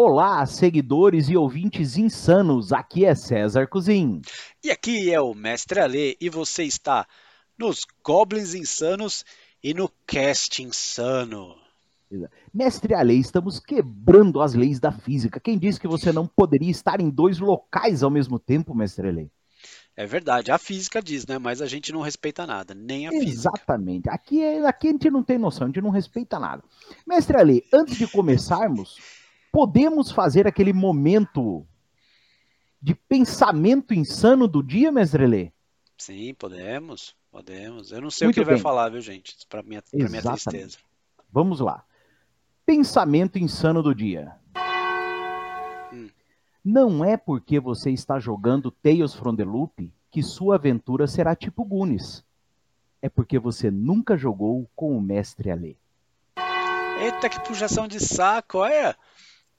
Olá, seguidores e ouvintes insanos. Aqui é César Cozin. E aqui é o Mestre Ale e você está nos Goblins Insanos e no Cast Insano. Mestre Ale, estamos quebrando as leis da física. Quem disse que você não poderia estar em dois locais ao mesmo tempo, Mestre Ale? É verdade, a física diz, né? Mas a gente não respeita nada, nem a Exatamente. física. Exatamente. Aqui, é, aqui a gente não tem noção, a gente não respeita nada. Mestre Ale, antes de começarmos, podemos fazer aquele momento de pensamento insano do dia, Mestre Ale? Sim, podemos, podemos. Eu não sei Muito o que ele vai falar, viu, gente? Para minha, pra minha tristeza. Vamos lá. Pensamento insano do dia. Hum. Não é porque você está jogando Tales from the Loop que sua aventura será tipo Goonies. É porque você nunca jogou com o mestre Ale. Eita, que puxação de saco, olha.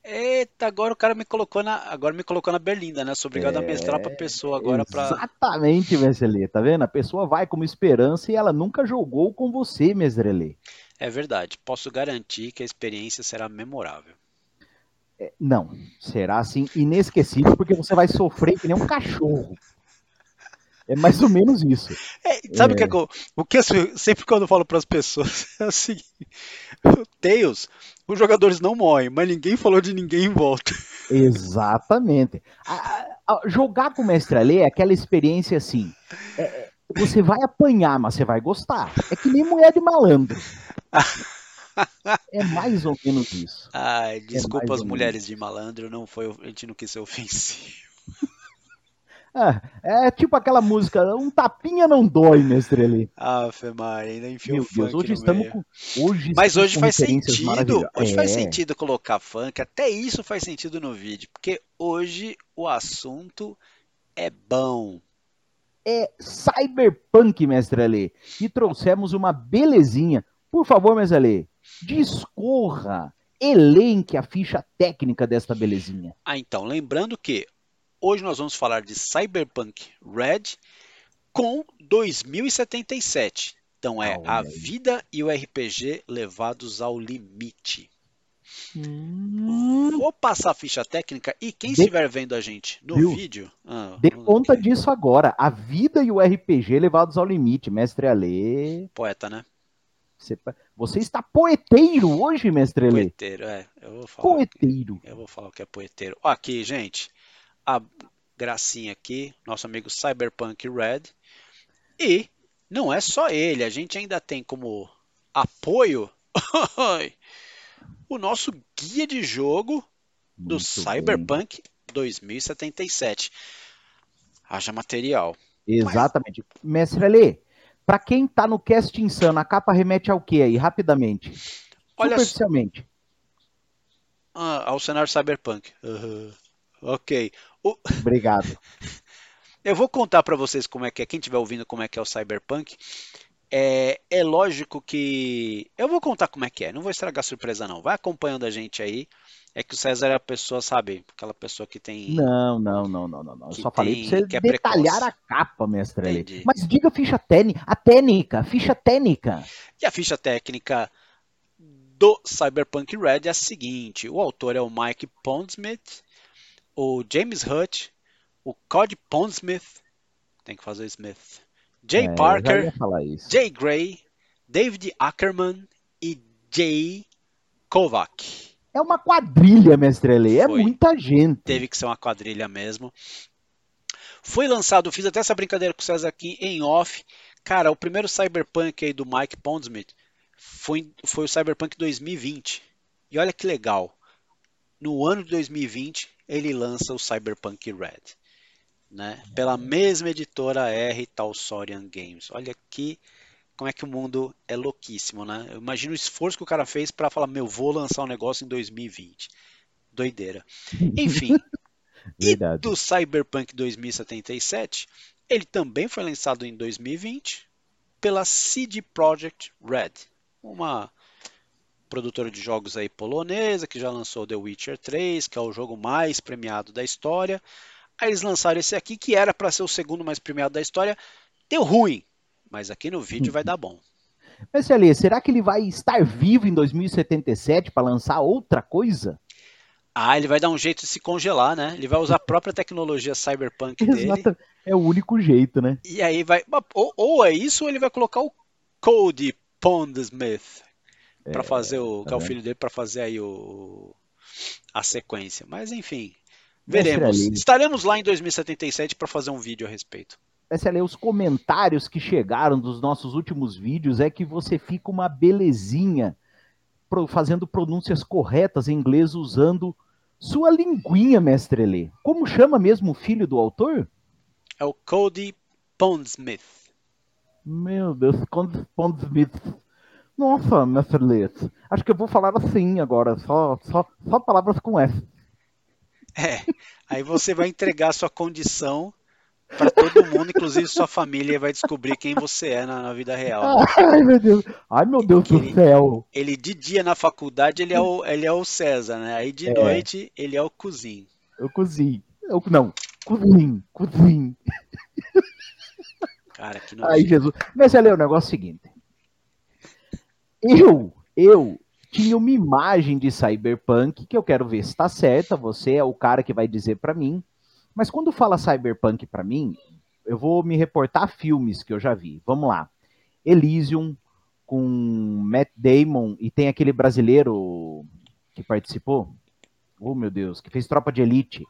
Eita, agora o cara me colocou na, agora me colocou na berlinda, né? Sou obrigado a mestrar pra pessoa agora pra. Exatamente, mestre Ale. Tá vendo? A pessoa vai como esperança e ela nunca jogou com você, mestre Ale. É verdade. Posso garantir que a experiência será memorável. É, Não, será assim inesquecível porque você vai sofrer que nem um cachorro. É mais ou menos isso. É, sabe o que É. é que eu, o que eu sempre quando eu falo para as pessoas é o seguinte: o Tails, os jogadores não morrem, mas ninguém falou de ninguém em volta. Exatamente. A- a- jogar com o mestre Ale é aquela experiência assim. é- é, você vai apanhar, mas você vai gostar. É que nem mulher de malandro. É mais ou menos isso. Ai, desculpa mais as mulheres de malandro, não foi, a gente não quis ser ofensivo. Ah, é tipo aquela música, um tapinha não dói, mestre Ale. Ah, Maria, ainda enfiou Meu Deus, hoje estamos meio. com. Hoje Mas hoje faz sentido, hoje faz É, sentido colocar funk, até isso faz sentido no vídeo, porque hoje o assunto é bom. É Cyberpunk, mestre Ale. E trouxemos uma belezinha. Por favor, mestre Ale, discorra, elenque a ficha técnica desta belezinha. Ah, então, lembrando que hoje nós vamos falar de Cyberpunk Red com 2077. Então é a vida e o RPG levados ao limite. Vou passar a ficha técnica e quem De- estiver vendo a gente no Viu? vídeo, ah, Dê conta disso agora. A vida e o RPG levados ao limite. Mestre Ale, poeta, né? você, você está poeteiro hoje, mestre Ale. Poeteiro, é. Eu vou falar. Poeteiro. Eu vou falar o que é poeteiro. Aqui, gente, a gracinha aqui, nosso amigo Cyberpunk Red. E não é só ele, a gente ainda tem como apoio o nosso guia de jogo do Muito Cyberpunk 2077. Haja material. Exatamente. Mestre Ale, pra quem tá no cast insano, a capa remete ao que aí, rapidamente? Olha Superficialmente. Ah, ao cenário Cyberpunk. Aham. Ok. O- Obrigado. Eu vou contar para vocês como é que é, quem estiver ouvindo como é que é o Cyberpunk. É, é lógico que. Eu vou contar como é que é, não vou estragar a surpresa, não. Vai acompanhando a gente aí. É que o César é a pessoa, sabe? Aquela pessoa que tem. Não, não, não, não, não. Eu só falei tem- pra você que é detalhar precoce. a capa, mestre. Entendi. Mas diga ficha técnica, a técnica, ficha técnica. E a ficha técnica do Cyberpunk Red é a seguinte: o autor é o Mike Pondsmith, o James Hutt, o Cody Pondsmith, tem que fazer Smith, Jay É, Parker. Jay Gray, David Ackerman e Jay Kovac. É uma quadrilha, mestre Ale. É muita gente. Teve que ser uma quadrilha mesmo. Foi lançado, fiz até essa brincadeira com o César aqui em off. Cara, o primeiro Cyberpunk aí do Mike Pondsmith foi, foi o Cyberpunk 2020. E olha que legal. No ano de 2020, ele lança o Cyberpunk Red. Né? Pela mesma editora R Talsorian Games. Olha aqui como é que o mundo é louquíssimo, né? Eu imagino o esforço que o cara fez para falar, meu, vou lançar um negócio em 2020. Doideira. Enfim, e do Cyberpunk 2077, ele também foi lançado em 2020 pela CD Projekt Red, uma produtora de jogos aí polonesa que já lançou The Witcher 3, que é o jogo mais premiado da história. Aí eles lançaram esse aqui que era para ser o segundo mais premiado da história, deu ruim, mas aqui no vídeo vai dar bom. Mestre Ale, será que ele vai estar vivo em 2077 para lançar outra coisa? Ah, ele vai dar um jeito de se congelar, né? Ele vai usar a própria tecnologia cyberpunk dele. Exato. É o único jeito, né? E aí vai. Ou, ou é isso, ou ele vai colocar o Cody Pondsmith para fazer o. tá que é o vendo? filho dele, para fazer aí o. a sequência. Mas enfim. Veremos. Estaremos lá em 2077 para fazer um vídeo a respeito. Essa ali, os comentários que chegaram dos nossos últimos vídeos é que você fica uma belezinha fazendo pronúncias corretas em inglês usando sua linguinha, mestre Lê. Como chama mesmo o filho do autor? É o Cody Pondsmith. Meu Deus, Conde Pond Smith. Nossa, mestre Lê. Acho que eu vou falar assim agora, só, só, só palavras com S. É. Aí você vai entregar sua condição para todo mundo, inclusive sua família vai descobrir quem você é na, na vida real. Ai, meu Deus. Ai, meu Deus do Aquele- céu. Ele de dia na faculdade ele é o, ele é o César, né? Aí de É. noite ele é o cozinho. Eu cozinho. Eu, não, cozinho, cozinho. Cara, que Ai, nojo. Jesus. Mas olha, o negócio é o seguinte. Eu, eu tinha uma imagem de cyberpunk que eu quero ver se está certa. Você é o cara que vai dizer para mim. Mas quando fala cyberpunk para mim, eu vou me reportar a filmes que eu já vi. Vamos lá. Elysium com Matt Damon e tem aquele brasileiro que participou. Oh, meu Deus, que fez Tropa de Elite.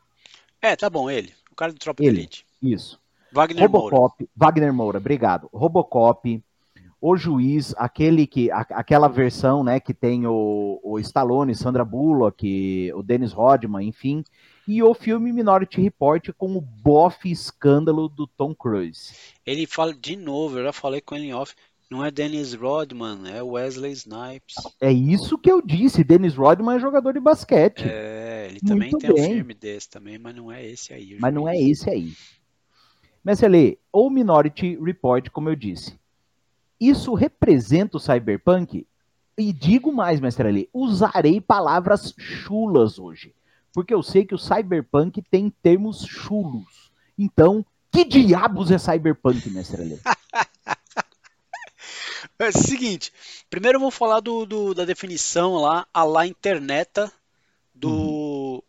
É, tá bom, ele. O cara do Tropa Ele. de Elite. Isso. Wagner Moura. Robocop, Wagner Moura, obrigado. Robocop, O Juiz, aquele que, a- aquela versão, né, que tem o, o Stallone, Sandra Bullock, o Dennis Rodman, enfim, e o filme Minority Report com o bofe escândalo do Tom Cruise. Ele fala de novo, eu já falei com ele em off. Não é Dennis Rodman, é Wesley Snipes. É isso que eu disse, Dennis Rodman é jogador de basquete, É, ele também Muito tem um bem. filme desse também, mas não é esse aí. mas não é esse aí. Mas lê, ou Minority Report, como eu disse, isso representa o cyberpunk? E digo mais, mestre Ali, usarei palavras chulas hoje, porque eu sei que o cyberpunk tem termos chulos. Então, que diabos é cyberpunk, mestre Ali? É o seguinte, primeiro eu vou falar do, do- da definição lá, a lá interneta do,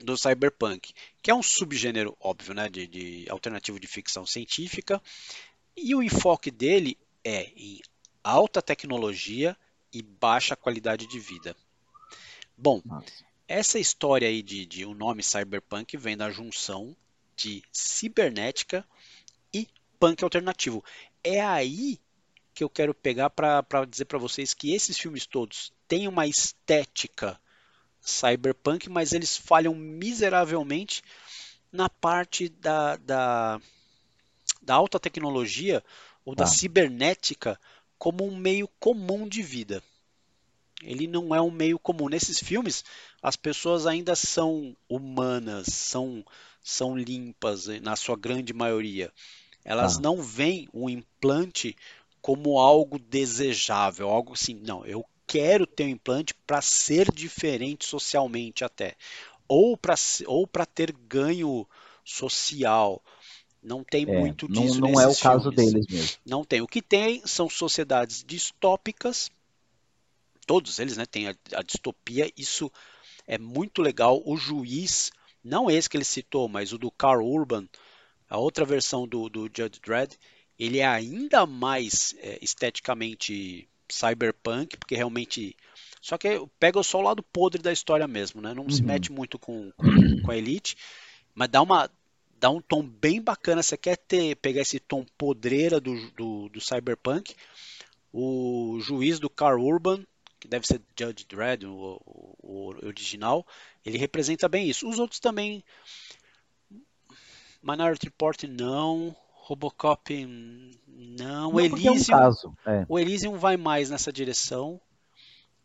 do cyberpunk, que é um subgênero, óbvio, né, de, de alternativo de ficção científica, e o enfoque dele é em alta tecnologia e baixa qualidade de vida. Bom, Nossa. essa história aí de, de o nome cyberpunk vem da junção de cibernética e punk alternativo. É aí que eu quero pegar para dizer para vocês que esses filmes todos têm uma estética cyberpunk, mas eles falham miseravelmente na parte da, da, da alta tecnologia ou da Tá. cibernética como um meio comum de vida. Ele não é um meio comum. Nesses filmes, as pessoas ainda são humanas, são, são limpas eh, na sua grande maioria. Elas Tá. não veem o implante como algo desejável, algo assim, não, eu quero ter um implante para ser diferente socialmente até, ou para ou para ter ganho social. Não tem É, muito não, disso não é o caso filmes. deles mesmo. Não tem. O que tem são sociedades distópicas. Todos eles, né, têm a, a distopia. Isso é muito legal. O juiz, não esse que ele citou, mas o do Carl Urban, a outra versão do, do Judge Dredd, ele é ainda mais é, esteticamente cyberpunk, porque realmente. Só que pega só o lado podre da história mesmo, né? Não se Uhum. mete muito com, com, com a elite, mas dá uma, dá um tom bem bacana. Você quer ter, pegar esse tom podreira do, do, do Cyberpunk? O juiz do Carl Urban, que deve ser Judge Dredd, o, o, o original, ele representa bem isso. Os outros também. Minority Report não. Robocop não. O Não, porque é um Elysium, caso. É. o Elysium vai mais nessa direção.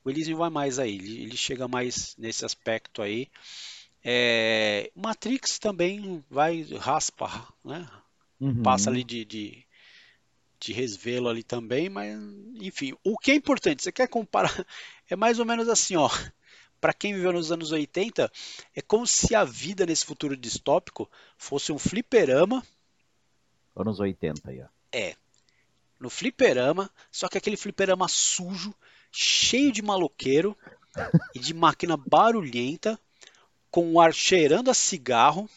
O Elysium vai mais aí. Ele, ele chega mais nesse aspecto aí. É, Matrix também vai raspa, né? Uhum. Passa ali de, de, de resvelo ali também, mas enfim, o que é importante, você quer comparar, é mais ou menos assim, ó. Para quem viveu nos anos 80, é como se a vida nesse futuro distópico fosse um fliperama, Anos 80 aí, ó. no fliperama, só que aquele fliperama sujo, cheio de maloqueiro e de máquina barulhenta, com o ar cheirando a cigarro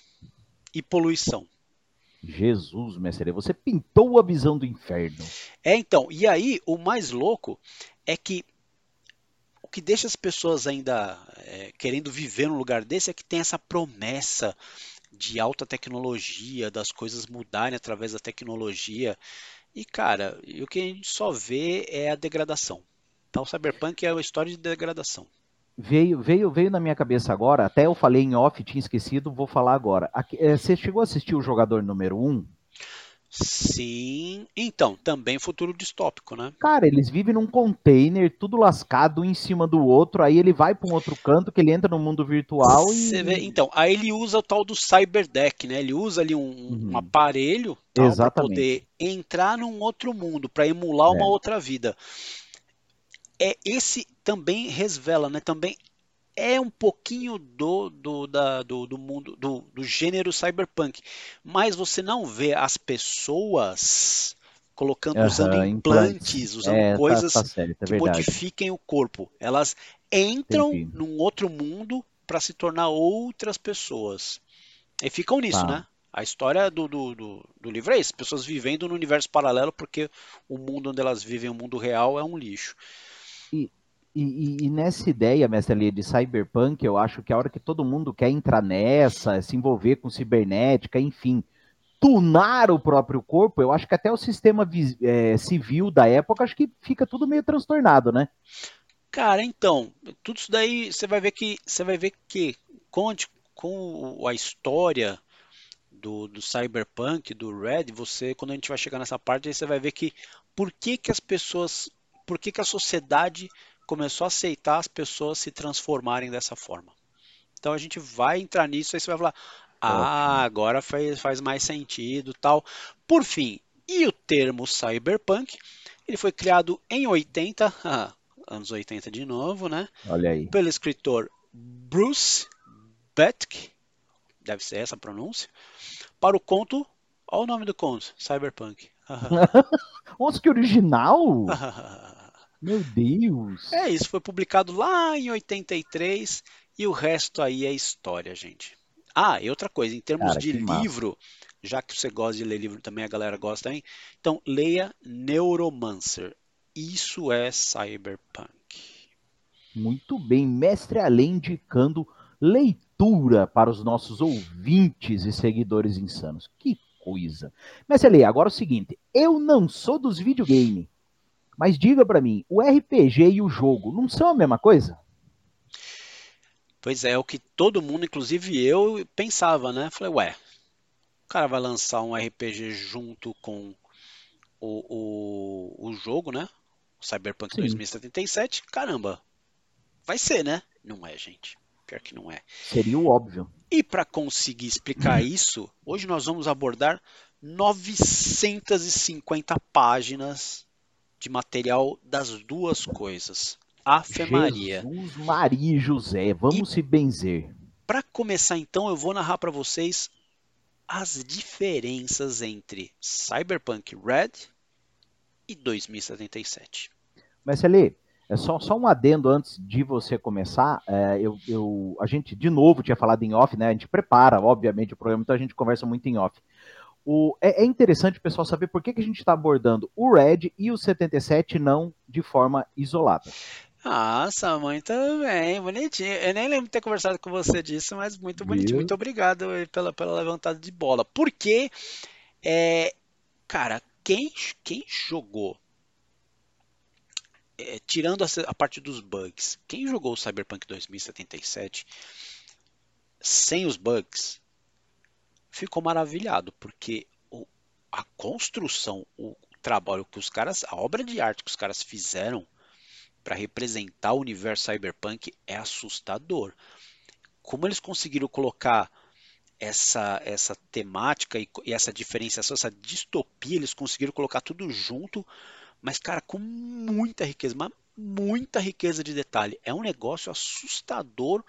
e poluição. Jesus, mestre, você pintou a visão do inferno. É, então, e aí o mais louco é que o que deixa as pessoas ainda é, querendo viver num lugar desse é que tem essa promessa de alta tecnologia, das coisas mudarem através da tecnologia. E, cara, o que a gente só vê é a degradação. Então, o Cyberpunk é uma história de degradação. Veio, veio, veio na minha cabeça agora, até eu falei em off, tinha esquecido, vou falar agora. É, você chegou a assistir o Jogador Número 1? Sim, então, também futuro distópico, né? Cara, eles vivem num container, tudo lascado, um em cima do outro, aí ele vai para um outro canto, que ele entra no mundo virtual e... Vê, então, aí ele usa o tal do cyberdeck, né? Ele usa ali um, uhum. um aparelho para poder entrar num outro mundo, para emular é. uma outra vida. É esse também resvela, né? Também é um pouquinho do, do, da, do, do mundo, do, do, gênero cyberpunk, mas você não vê as pessoas colocando, uhum, usando implantes, usando é, coisas tá, tá certo, é que verdade. modifiquem o corpo. Elas entram Entendi. num outro mundo para se tornar outras pessoas. E ficam nisso, tá. né? A história do, do, do, do, livro é isso: pessoas vivendo no universo paralelo porque o mundo onde elas vivem, o mundo real, é um lixo. E, e, e, e, nessa ideia, mestre ali, de cyberpunk, eu acho que a hora que todo mundo quer entrar nessa, se envolver com cibernética, enfim, tunar o próprio corpo, eu acho que até o sistema é, civil da época, acho que fica tudo meio transtornado, né? Cara, então, tudo isso daí você vai ver que você vai ver que com, com a história do, do cyberpunk, do Red, você quando a gente vai chegar nessa parte, aí você vai ver que por que, que as pessoas, por que, que a sociedade começou a aceitar as pessoas se transformarem dessa forma. Então a gente vai entrar nisso, aí você vai falar, ah, agora faz, faz mais sentido, tal. Por fim, e o termo cyberpunk? Ele foi criado em 80, ah, anos 80 de novo, né? Olha aí. Pelo escritor Bruce Betke, deve ser essa a pronúncia, para o conto, olha o nome do conto, Cyberpunk. Nossa, que original! Meu Deus! É isso, foi publicado lá em 83 e o resto aí é história, gente. Ah, e outra coisa, em termos Cara, de livro, massa. já que você gosta de ler livro também, a galera gosta também, então leia Neuromancer. Isso é cyberpunk. Muito bem, mestre Além indicando leitura para os nossos ouvintes e seguidores insanos. Que coisa. Mestre Alê, agora é o seguinte, eu não sou dos videogames. Mas diga para mim, o RPG e o jogo não são a mesma coisa? Pois é, é o que todo mundo, inclusive eu, pensava, né? Falei, ué, o cara vai lançar um RPG junto com o, o, o jogo, né? O Cyberpunk Sim. 2077, caramba, vai ser, né? Não é, gente. Pior que não é. Seria o óbvio. E para conseguir explicar isso, hoje nós vamos abordar 950 páginas de material das duas coisas. Afe Maria. Jesus, Maria e José, vamos e se benzer. Para começar então, eu vou narrar para vocês as diferenças entre Cyberpunk Red e 2077. Mas ali, é só, só um adendo antes de você começar. É, eu, eu, a gente, de novo, tinha falado em off, né? A gente prepara, obviamente, o programa, então a gente conversa muito em off. O, é, é, interessante o pessoal saber por que, que a gente está abordando o Red e o 77 não de forma isolada. Nossa, muito bem, bonitinho. Eu nem lembro de ter conversado com você disso, mas muito bonitinho. Muito obrigado pela, pela levantada de bola. Porque, é, cara, quem, quem jogou, é, tirando a, a parte dos bugs, quem jogou o Cyberpunk 2077 sem os bugs, ficou maravilhado, porque o, a construção, o trabalho que os caras, a obra de arte que os caras fizeram para representar o universo cyberpunk é assustador. Como eles conseguiram colocar essa, essa temática e, e essa diferenciação, essa distopia, eles conseguiram colocar tudo junto, mas, cara, com muita riqueza, muita riqueza de detalhe. É um negócio assustador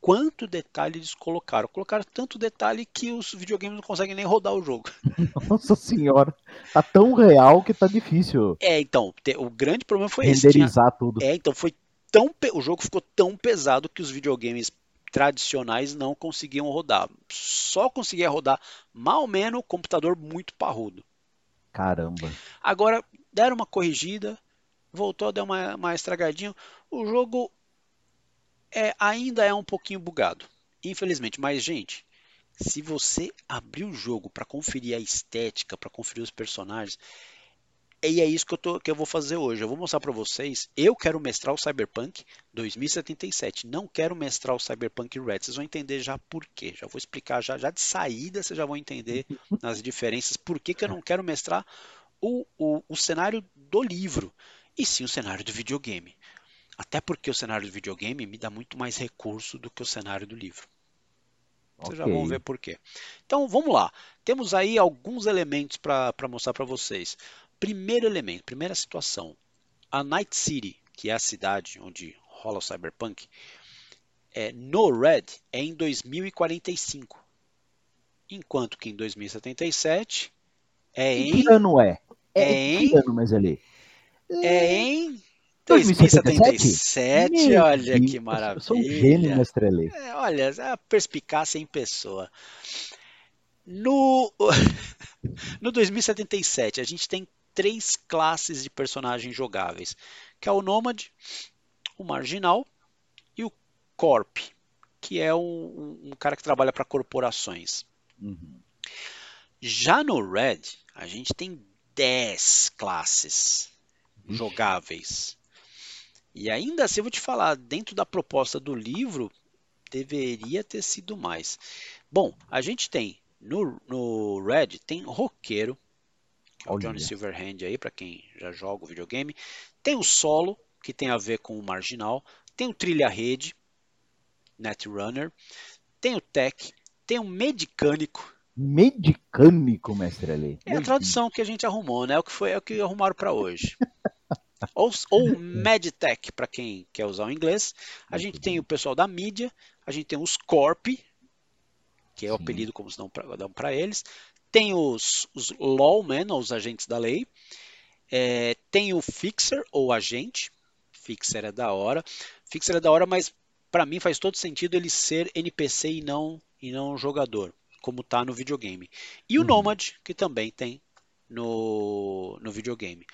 quanto detalhe eles colocaram. Colocaram tanto detalhe que os videogames não conseguem nem rodar o jogo. Nossa senhora, tá tão real que tá difícil. É, então, o grande problema foi Renderizar esse. Renderizar tudo. É, então foi tão o jogo ficou tão pesado que os videogames tradicionais não conseguiam rodar. Só conseguia rodar mal menos computador muito parrudo. Caramba. Agora deram uma corrigida, voltou a dar uma, uma estragadinha. O jogo é, ainda é um pouquinho bugado, infelizmente. Mas, gente, se você abrir o jogo para conferir a estética, para conferir os personagens, e é isso que eu, tô, que eu vou fazer hoje. Eu vou mostrar para vocês. Eu quero mestrar o Cyberpunk 2077. Não quero mestrar o Cyberpunk Red. Vocês vão entender já por quê. Já vou explicar já, já de saída. Vocês já vão entender as diferenças. Por que, que eu não quero mestrar o, o, o cenário do livro e sim o cenário do videogame. Até porque o cenário do videogame me dá muito mais recurso do que o cenário do livro. Vocês okay. já vão ver por quê. Então vamos lá. Temos aí alguns elementos para mostrar para vocês. Primeiro elemento, primeira situação. A Night City, que é a cidade onde rola o Cyberpunk, é, no Red é em 2045. Enquanto que em 2077 é em. Que ano é? É, é em. Que ano, mas ali? É em 2077, 2077 olha que maravilha. Eu sou um gênio, Lê. É, olha, a perspicácia em pessoa. No, no 2077, a gente tem três classes de personagens jogáveis, que é o Nômade, o Marginal e o Corp, que é um, um cara que trabalha para corporações. Uhum. Já no Red, a gente tem 10 classes jogáveis. E ainda assim, eu vou te falar, dentro da proposta do livro, deveria ter sido mais. Bom, a gente tem no, no Red, tem roqueiro, que é o Johnny Silverhand aí, para quem já joga o videogame. Tem o solo, que tem a ver com o marginal. Tem o trilha-rede, Netrunner. Tem o tech. Tem o medicânico. Medicânico, mestre ali. É a tradução que a gente arrumou, né? É o que foi é o que arrumaram para hoje. ou, ou Medtech, para quem quer usar o inglês. A gente tem o pessoal da mídia, a gente tem os Corp, que é o Sim. apelido como se dão para eles. Tem os, os lawmen, ou os agentes da lei. É, tem o fixer, ou agente. Fixer é da hora. Fixer é da hora, mas para mim faz todo sentido ele ser NPC e não, e não jogador, como tá no videogame. E o uhum. Nomad, que também tem no, no videogame.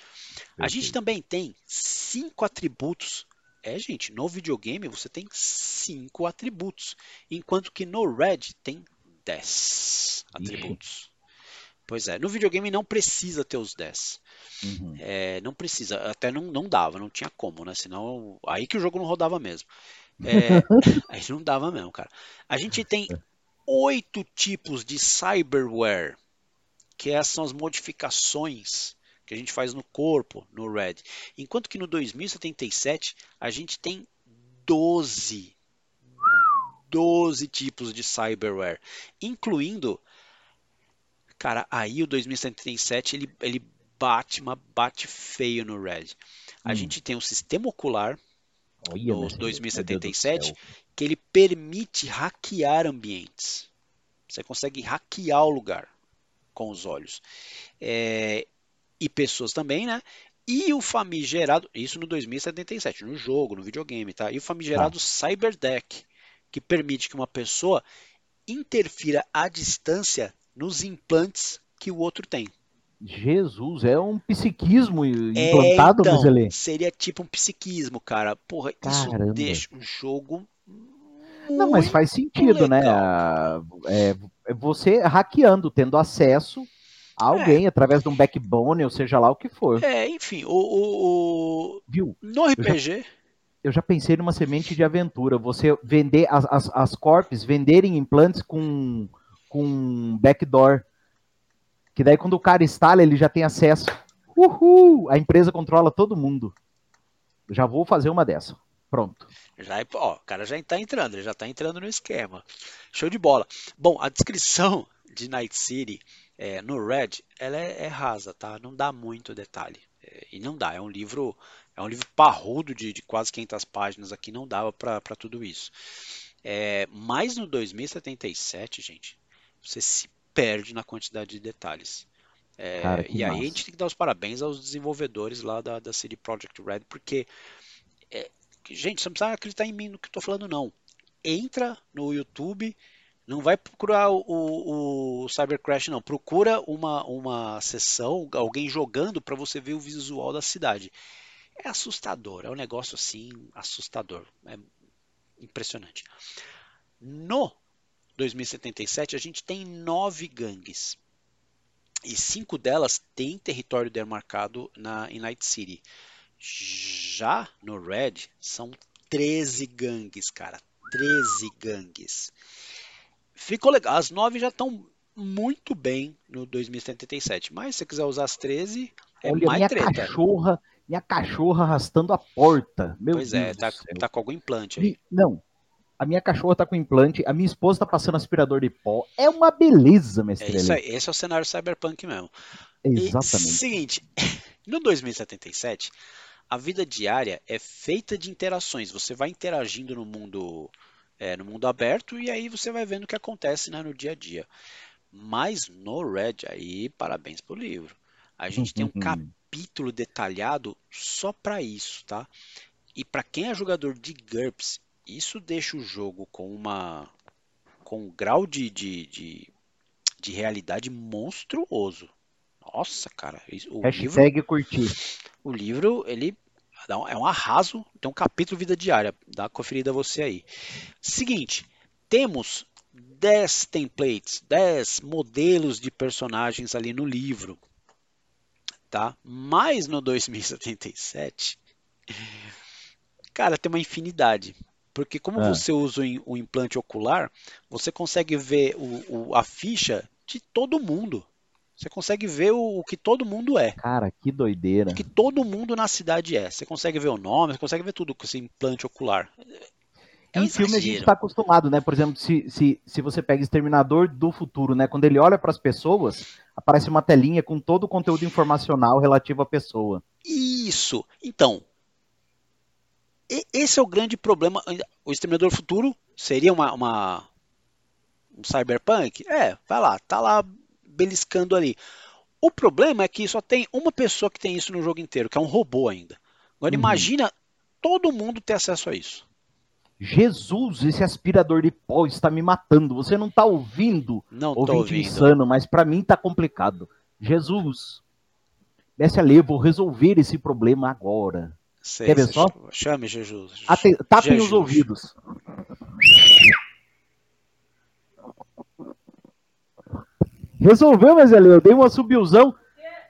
A gente também tem cinco atributos. É, gente, no videogame você tem cinco atributos, enquanto que no Red tem 10 atributos. Pois é, no videogame não precisa ter os 10. Uhum. É, não precisa, até não, não dava, não tinha como, né? Senão, aí que o jogo não rodava mesmo. É, aí não dava mesmo, cara. A gente tem oito tipos de cyberware, que essas são as modificações que a gente faz no corpo, no Red. Enquanto que no 2077 a gente tem 12 12 tipos de cyberware, incluindo cara, aí o 2077 ele, ele bate, uma bate feio no Red. A hum. gente tem um sistema ocular Olha, no 2077 que ele permite hackear ambientes. Você consegue hackear o lugar com os olhos. É, e pessoas também, né? E o famigerado, isso no 2077, no jogo, no videogame, tá? E o famigerado ah. Cyberdeck, que permite que uma pessoa interfira à distância nos implantes que o outro tem. Jesus, é um psiquismo implantado, é, então, Seria tipo um psiquismo, cara. Porra, Caramba. isso deixa o jogo. Não, mas faz sentido, né? legal. né? É, você hackeando, tendo acesso a alguém é. através de um backbone, ou seja lá o que for. É, enfim, o. o, o... Viu? No RPG. Eu já, eu já, pensei numa semente de aventura. Você vender as, as, as corpes venderem implantes com, com backdoor que daí quando o cara instala, ele já tem acesso. Uhul! A empresa controla todo mundo. Já vou fazer uma dessa. Pronto. Já, ó, o cara já está entrando, ele já está entrando no esquema. Show de bola. Bom, a descrição de Night City é, no Red, ela é, é, rasa, tá? Não dá muito detalhe. É, e não dá, é um livro, é um livro parrudo de, de quase 500 páginas aqui, não dava para tudo isso. É, mas no 2077, gente, você se perde na quantidade de detalhes. É, Cara, e aí a gente tem que dar os parabéns aos desenvolvedores lá da, da CD Projekt Red, porque, é, gente, você não precisa acreditar em mim no que eu estou falando, não. entra no YouTube, não vai procurar o, o, o Cyber Crash, não. Procura uma, uma sessão, alguém jogando para você ver o visual da cidade. É assustador, é um negócio assim assustador, é impressionante. No 2077 a gente tem nove gangues e cinco delas têm território demarcado na em Night City. Já no Red são 13 gangues, cara, 13 gangues. Ficou legal. As 9 já estão muito bem no 2077. Mas se você quiser usar as 13, é Olha, mais minha treta. cachorra, minha cachorra arrastando a porta. Meu pois Deus é, tá, tá com algum implante aí. E- Não. A minha cachorra tá com implante, a minha esposa tá passando aspirador de pó. É uma beleza, É mestre. isso Eli. aí, esse é o cenário cyberpunk mesmo. E, Exatamente. seguinte, no 2077, a vida diária é feita de interações. Você vai interagindo no mundo, é, no mundo aberto e aí você vai vendo o que acontece né, no dia a dia. Mas no Red, aí, parabéns pro livro. A gente tem um Uhum. capítulo detalhado só para isso, tá? E para quem é jogador de GURPS, isso deixa o jogo com uma com um grau de, de, de, de realidade monstruoso. Nossa, cara, o livro, Hashtag curtir. o livro, ele é um arraso, tem um capítulo vida diária, dá uma conferida você aí. Seguinte, temos 10 templates, 10 modelos de personagens ali no livro, tá? Mas no 2077, cara, tem uma infinidade. Porque como Ah. você usa o implante ocular, você consegue ver o- o- a ficha de todo mundo. Você consegue ver o, o que todo mundo é. Cara, que doideira. O que todo mundo na cidade é. Você consegue ver o nome, você consegue ver tudo com esse implante ocular. É um em filme a gente está acostumado, né? Por exemplo, se, se, se você pega Exterminador do Futuro, né? Quando ele olha para as pessoas, aparece uma telinha com todo o conteúdo informacional relativo à pessoa. Isso. Então, e- esse é o grande problema. O Exterminador do Futuro seria uma, uma- um cyberpunk? É, vai lá, tá lá beliscando ali. O problema é que só tem uma pessoa que tem isso no jogo inteiro, que é um robô ainda. Agora Uhum. imagina todo mundo ter acesso a isso. Jesus, esse aspirador de pó está me matando. Você não tá ouvindo, Não tô ouvinte ouvindo. insano, mas para mim tá complicado. Jesus, desce a ler, vou resolver esse problema agora. Sei, Quer ver só? Chame Jesus. Ate- tapem Jesus. os ouvidos. Resolveu, mas eu dei uma subilzão.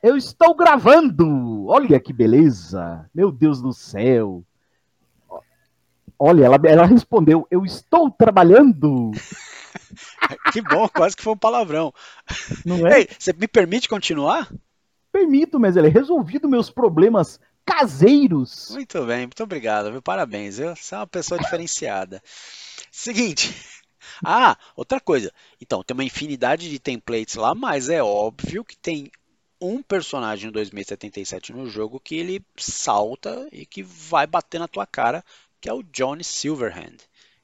Eu estou gravando. Olha que beleza. Meu Deus do céu. Olha, ela, ela respondeu: Eu estou trabalhando. Que bom, quase que foi um palavrão. Não é? Ei, você me permite continuar? Permito, mas ela resolvido meus problemas caseiros. Muito bem, muito obrigado, viu? Parabéns, viu? Você é uma pessoa diferenciada. Seguinte. Ah, outra coisa. Então, tem uma infinidade de templates lá, mas é óbvio que tem um personagem no 2077 no jogo que ele salta e que vai bater na tua cara, que é o Johnny Silverhand,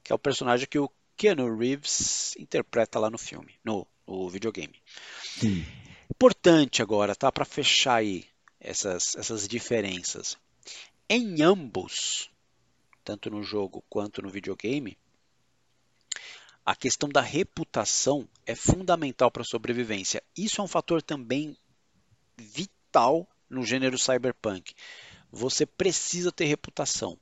que é o personagem que o Keanu Reeves interpreta lá no filme, no, no videogame. Sim. Importante agora, tá? Para fechar aí essas, essas diferenças. Em ambos, tanto no jogo quanto no videogame, a questão da reputação é fundamental para a sobrevivência. Isso é um fator também vital no gênero cyberpunk. Você precisa ter reputação.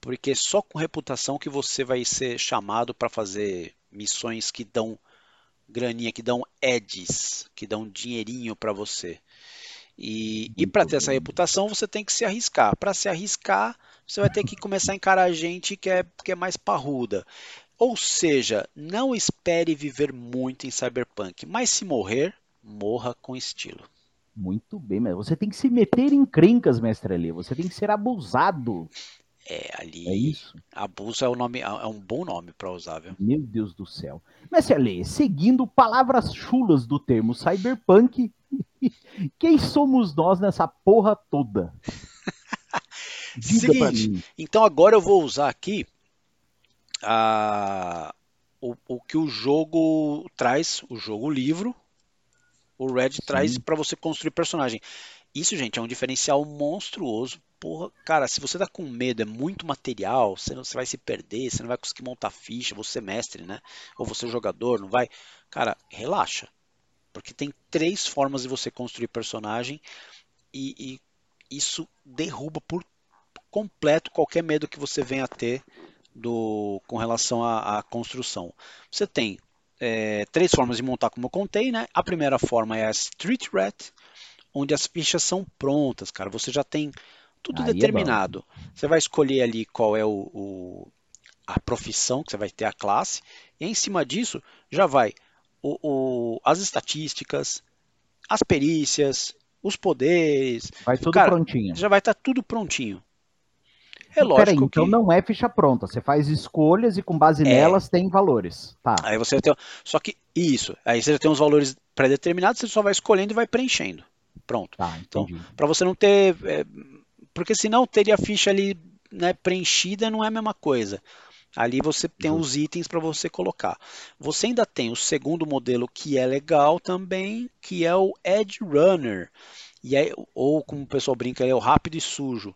Porque só com reputação que você vai ser chamado para fazer missões que dão graninha, que dão edges, que dão dinheirinho para você. E, e para ter essa reputação, você tem que se arriscar. Para se arriscar, você vai ter que começar a encarar gente que é, que é mais parruda. Ou seja, não espere viver muito em Cyberpunk, mas se morrer, morra com estilo. Muito bem, mas você tem que se meter em crencas, mestre ali. Você tem que ser abusado. É, ali. É isso? Abuso é, o nome, é um bom nome para usar, viu? Meu Deus do céu. Mestre Ale, seguindo palavras chulas do termo cyberpunk, quem somos nós nessa porra toda? Seguinte. Então agora eu vou usar aqui a- o, o que o jogo traz, o jogo livro, O Red Sim. traz para você construir personagem. Isso, gente, é um diferencial monstruoso. Porra, cara, se você tá com medo, é muito material, você, não, você vai se perder, você não vai conseguir montar ficha, você é mestre, né? Ou você é jogador, não vai. Cara, relaxa. Porque tem três formas de você construir personagem e, e isso derruba por completo qualquer medo que você venha a ter do, com relação à, à construção. Você tem é, três formas de montar, como eu contei, né? A primeira forma é a Street Rat, onde as fichas são prontas, cara. Você já tem tudo Aí é determinado. É você vai escolher ali qual é o, o, a profissão que você vai ter, a classe, e em cima disso já vai o, o, as estatísticas, as perícias, os poderes. Vai tudo cara, prontinho. Já vai estar tá tudo prontinho. É lógico Peraí, então que... não é ficha pronta. Você faz escolhas e com base é. nelas tem valores. Tá. Aí você tem. Só que isso. Aí você já tem os valores pré-determinados, você só vai escolhendo e vai preenchendo. Pronto. Tá, então, para você não ter. É... Porque senão teria a ficha ali né, preenchida, não é a mesma coisa. Ali você tem uhum. os itens para você colocar. Você ainda tem o segundo modelo que é legal também, que é o Edge Runner. E é, ou como o pessoal brinca, é o rápido e sujo.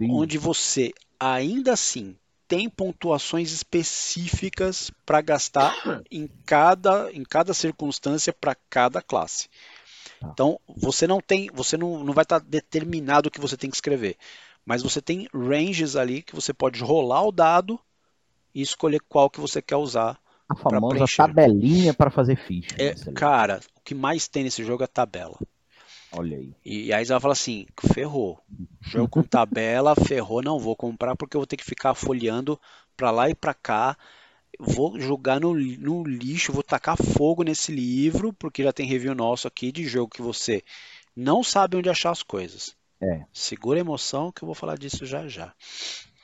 Onde você ainda assim tem pontuações específicas para gastar em cada, em cada circunstância para cada classe. Tá. Então você não tem, você não, não vai estar tá determinado o que você tem que escrever, mas você tem ranges ali que você pode rolar o dado e escolher qual que você quer usar. A famosa tabelinha para fazer ficha. É, cara, o que mais tem nesse jogo é tabela. Olha aí. E, e aí você vai falar assim, ferrou. Jogo com tabela, ferrou, não vou comprar porque eu vou ter que ficar folheando para lá e para cá. Vou jogar no, no lixo, vou tacar fogo nesse livro, porque já tem review nosso aqui de jogo que você não sabe onde achar as coisas. É. Segura a emoção que eu vou falar disso já já.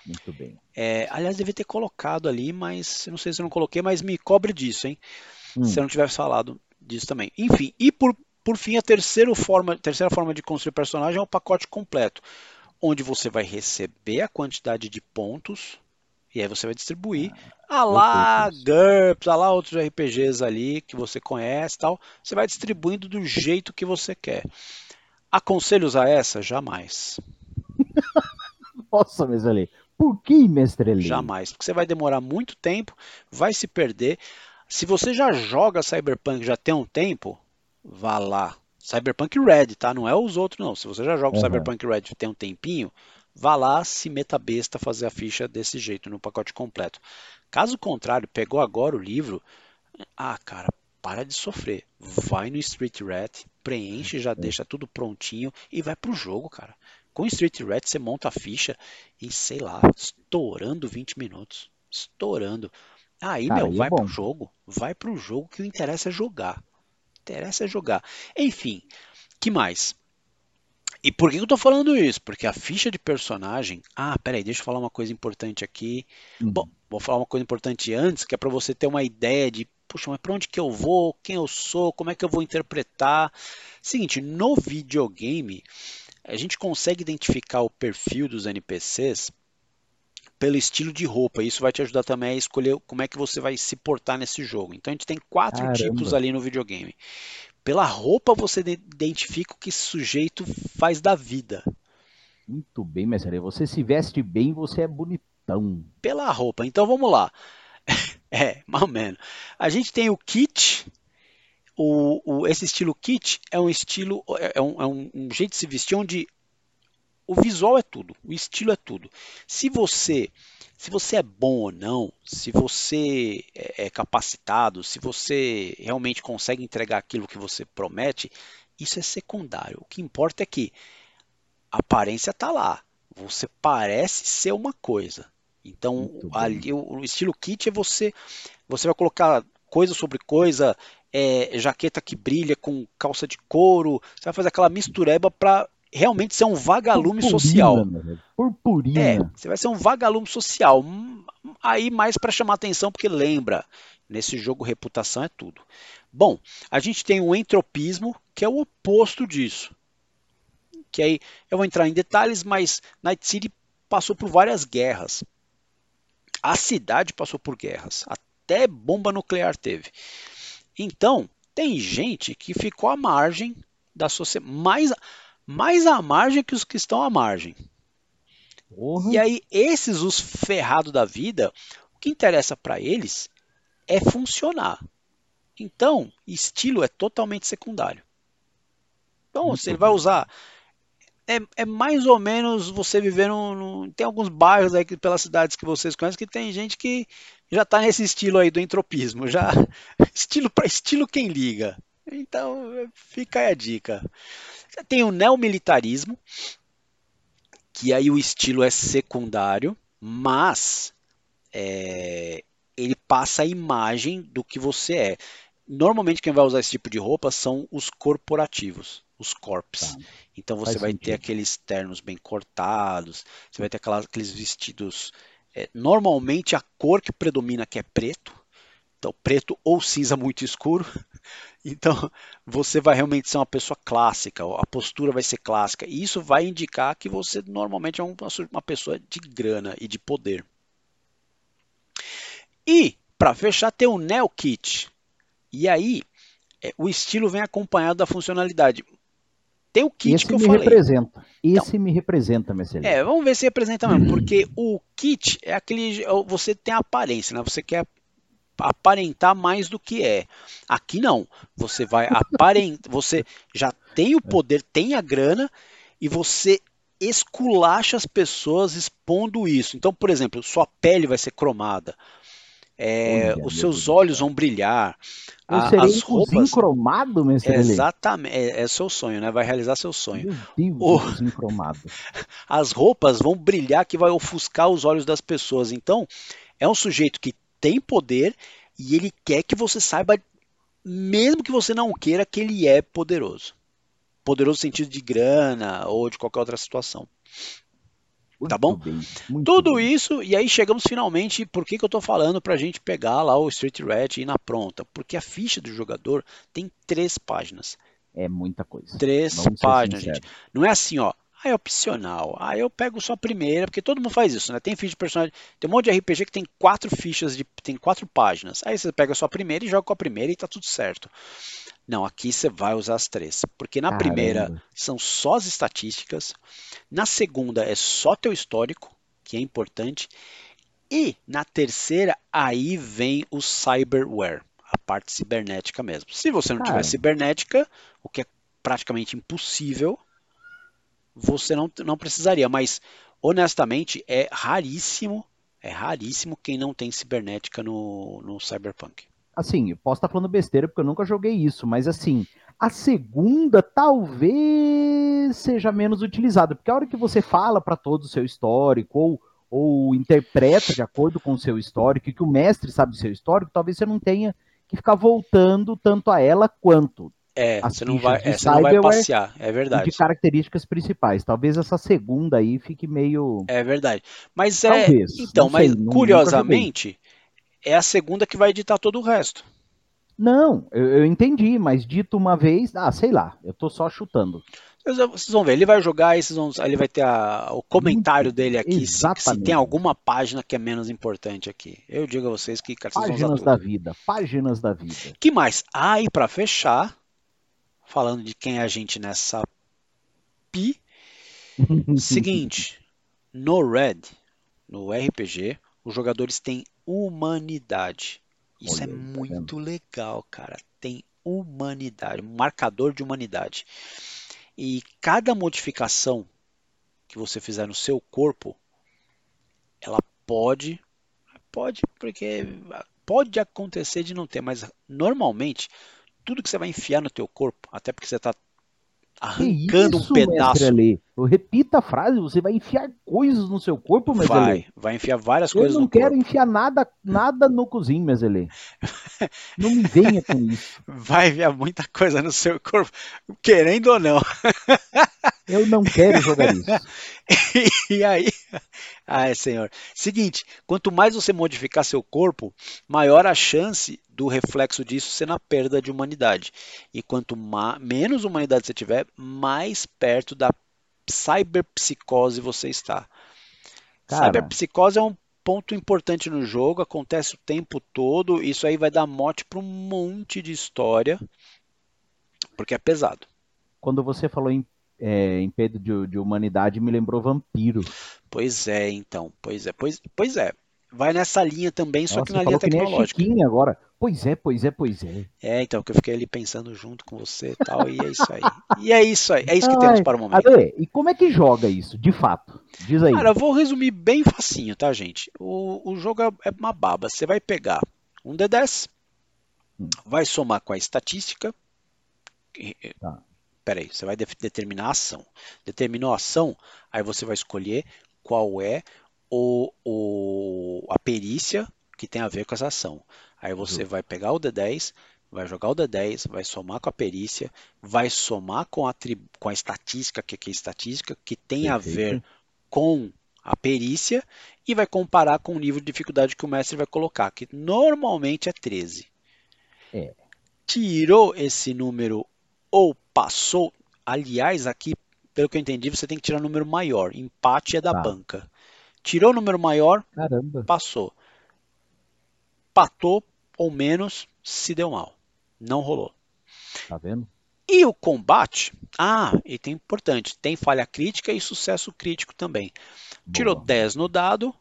Muito bem. É, aliás, devia ter colocado ali, mas não sei se eu não coloquei, mas me cobre disso, hein? Hum. Se eu não tivesse falado disso também. Enfim, e por, por fim, a terceira forma, terceira forma de construir personagem é o pacote completo, onde você vai receber a quantidade de pontos e aí você vai distribuir. Ah, lá GURPS, ah lá outros RPGs ali que você conhece tal. Você vai distribuindo do jeito que você quer. Aconselho usar essa? Jamais. Nossa, mas ali. Por que, mestre Eli? Jamais, porque você vai demorar muito tempo, vai se perder. Se você já joga Cyberpunk já tem um tempo, vá lá. Cyberpunk Red, tá? Não é os outros, não. Se você já joga uhum. Cyberpunk Red tem um tempinho, vá lá, se meta besta fazer a ficha desse jeito, no pacote completo. Caso contrário, pegou agora o livro, ah, cara, para de sofrer. Vai no Street Rat, preenche, já deixa tudo prontinho e vai pro jogo, cara. Com Street Rat você monta a ficha em, sei lá, estourando 20 minutos. Estourando. Aí, Cara, meu, vai é pro jogo. Vai pro jogo que o interessa é jogar. Interessa é jogar. Enfim, que mais? E por que eu tô falando isso? Porque a ficha de personagem. Ah, peraí, deixa eu falar uma coisa importante aqui. Uhum. Bom, vou falar uma coisa importante antes, que é para você ter uma ideia de, puxa, mas para onde que eu vou? Quem eu sou? Como é que eu vou interpretar? Seguinte, no videogame, a gente consegue identificar o perfil dos NPCs pelo estilo de roupa. Isso vai te ajudar também a escolher como é que você vai se portar nesse jogo. Então a gente tem quatro Caramba. tipos ali no videogame. Pela roupa você identifica o que esse sujeito faz da vida. Muito bem, mestre. Você se veste bem, você é bonitão. Pela roupa. Então vamos lá. é, mais ou menos. A gente tem o kit, o, o, esse estilo kit é um estilo, é, é um, é um, um jeito de se vestir onde o visual é tudo, o estilo é tudo. Se você se você é bom ou não, se você é, é capacitado, se você realmente consegue entregar aquilo que você promete, isso é secundário. O que importa é que a aparência está lá. Você parece ser uma coisa. Então, ali, o, o, estilo kit é você, você vai colocar coisa sobre coisa, é, jaqueta que brilha com calça de couro, você vai fazer aquela mistureba para realmente ser um vagalume Purpurina, social. Purpurina. É, você vai ser um vagalume social. Aí mais para chamar atenção, porque lembra, nesse jogo reputação é tudo. Bom, a gente tem o entropismo, que é o oposto disso. Que aí eu vou entrar em detalhes, mas Night City passou por várias guerras. A cidade passou por guerras, até bomba nuclear teve. Então, Tem gente que ficou à margem da sociedade, mais, mais à margem que os que estão à margem. Uhum. E aí, esses, os ferrados da vida, o que interessa para eles é funcionar. Então, estilo é totalmente secundário. Então, Muito ele vai usar. É, é, mais ou menos você viver num, Tem alguns bairros aí pelas cidades que vocês conhecem que tem gente que já está nesse estilo aí do entropismo. já Estilo para estilo quem liga. Então, fica aí a dica. Você tem o neomilitarismo, que aí o estilo é secundário, mas é, ele passa a imagem do que você é. Normalmente quem vai usar esse tipo de roupa são os corporativos, os corps. Tá. Então você Faz vai sentido. ter aqueles ternos bem cortados, você vai ter aquelas, aqueles vestidos. É, normalmente a cor que predomina que é preto, então preto ou cinza muito escuro. Então você vai realmente ser uma pessoa clássica, a postura vai ser clássica. E isso vai indicar que você normalmente é uma pessoa de grana e de poder. E para fechar tem o Neo Kit. E aí é, o estilo vem acompanhado da funcionalidade. Tem o kit Esse que eu me falei. Representa. Esse então, me representa, Mercedes. É, vamos ver se representa mesmo, porque o kit é aquele. Você tem a aparência, né? Você quer aparentar mais do que é. Aqui não. Você vai aparentar. você já tem o poder, tem a grana e você esculacha as pessoas expondo isso. Então, por exemplo, sua pele vai ser cromada. É, Olha, os seus olhos vão brilhar. Eu serei as roupas cromado, mesmo. Exatamente, é, é, seu sonho, né? Vai realizar seu sonho. Meu Deus, o... cromado. As roupas vão brilhar que vai ofuscar os olhos das pessoas. Então, é um sujeito que tem poder e ele quer que você saiba, mesmo que você não queira, que ele é poderoso. Poderoso no sentido de grana ou de qualquer outra situação. Muito tá bom? Bem, Tudo bem. isso, e aí chegamos finalmente, por que, que eu estou falando para a gente pegar lá o Street Rat e ir na pronta? Porque a ficha do jogador tem três páginas. É muita coisa. Três Vamos páginas, gente. Não é assim, ó. Ah, é opcional. Ah, eu pego só a primeira, porque todo mundo faz isso, né? Tem ficha de personagem. Tem um monte de RPG que tem quatro fichas de. tem quatro páginas. Aí você pega só a primeira e joga com a primeira e tá tudo certo. Não, aqui você vai usar as três. Porque na Caramba. primeira são só as estatísticas. Na segunda é só teu histórico, que é importante. E na terceira, aí vem o cyberware, a parte cibernética mesmo. Se você não tiver cibernética, o que é praticamente impossível, você não, não precisaria. Mas, honestamente, é raríssimo, é raríssimo quem não tem cibernética no, no Cyberpunk. Assim, eu posso estar falando besteira porque eu nunca joguei isso, mas assim, a segunda talvez seja menos utilizada, porque a hora que você fala para todo o seu histórico ou, ou interpreta de acordo com o seu histórico, e que o mestre sabe o seu histórico, talvez você não tenha que ficar voltando tanto a ela quanto. É, você não, vai, é, você não vai passear, é verdade. De características principais. Talvez essa segunda aí fique meio. É verdade. Mas é. Talvez, então, mas sei, curiosamente, é a segunda que vai editar todo o resto. Não, eu, eu, entendi, mas dito uma vez, ah, sei lá, eu tô só chutando. Vocês vão ver, ele vai jogar, e vão, ele vai ter a, o comentário dele aqui, se, se, tem alguma página que é menos importante aqui. Eu digo a vocês que cara, vocês Páginas da vida, páginas da vida. que mais? Ah, e para fechar, falando de quem é a gente nessa pi, seguinte, no Red, no RPG, os jogadores têm humanidade. Isso Olha, é tá muito legal, cara. Tem humanidade, um marcador de humanidade. E cada modificação que você fizer no seu corpo, ela pode, pode, porque pode acontecer de não ter, mas normalmente tudo que você vai enfiar no teu corpo, até porque você está arrancando isso, um pedaço. Eu repita a frase, você vai enfiar coisas no seu corpo, Mezelê? Vai, vai enfiar várias eu coisas no corpo. Eu não quero enfiar nada, nada no cozinho, Mezelê. não me venha com isso. Vai enfiar muita coisa no seu corpo, querendo ou não. eu não quero jogar isso. e aí, ai senhor, seguinte, quanto mais você modificar seu corpo, maior a chance do reflexo disso ser na perda de humanidade. E quanto menos humanidade você tiver, mais perto da cyberpsicose você está. Cara, cyberpsicose é um ponto importante no jogo, acontece o tempo todo, isso aí vai dar mote para um monte de história, porque é pesado. Quando você falou em, é, em Pedro de, de, Humanidade, me lembrou Vampiro. Pois é, então, pois é, pois, pois é. Vai nessa linha também, só Nossa, que na linha tecnológica. Que agora. Pois é, pois é, pois é. É, então, que eu fiquei ali pensando junto com você e tal, e é isso aí. E é isso aí, é isso que Ai, temos para o momento. Ale, e como é que joga isso, de fato? Diz aí. Cara, eu vou resumir bem facinho, tá, gente? O, o jogo é, é uma baba. Você vai pegar um D10, hum. vai somar com a estatística. Tá. Peraí, você vai determinar a ação. Determinou a ação, aí você vai escolher qual é o, o, a perícia que tem a ver com essa ação. Aí você vai pegar o D10, vai jogar o D10, vai somar com a perícia, vai somar com a, com a estatística, que é estatística, que tem Perfeito. a ver com a perícia, e vai comparar com o nível de dificuldade que o mestre vai colocar, que normalmente é 13. É. Tirou esse número ou passou, aliás, aqui, pelo que eu entendi, você tem que tirar um número maior. Empate é da tá. banca. Tirou o número maior, Caramba. passou empatou ou menos, se deu mal. Não rolou. Tá vendo? E o combate, ah, e tem importante, tem falha crítica e sucesso crítico também. Boa. Tirou 10 no dado,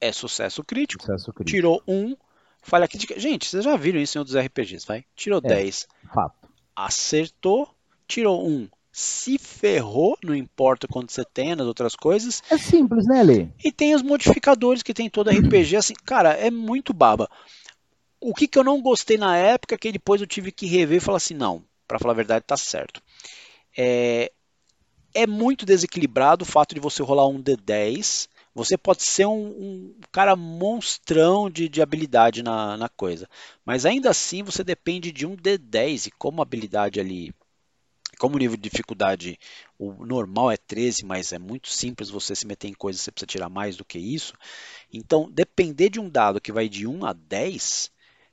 é sucesso crítico. sucesso crítico. Tirou 1, falha crítica. Gente, vocês já viram isso em outros RPGs, vai? Tirou é, 10. Fato. Acertou, tirou 1, se ferrou, não importa quando você tem nas outras coisas. É simples, né, Lê? E tem os modificadores que tem todo RPG, assim, cara, é muito baba. O que, que eu não gostei na época, que depois eu tive que rever e falar assim, não, para falar a verdade, tá certo. É, é muito desequilibrado o fato de você rolar um D10. Você pode ser um, um cara monstrão de, de habilidade na, na coisa, mas ainda assim você depende de um D10 e como a habilidade ali como o nível de dificuldade o normal é 13, mas é muito simples você se meter em coisas, você precisa tirar mais do que isso. Então, depender de um dado que vai de 1 a 10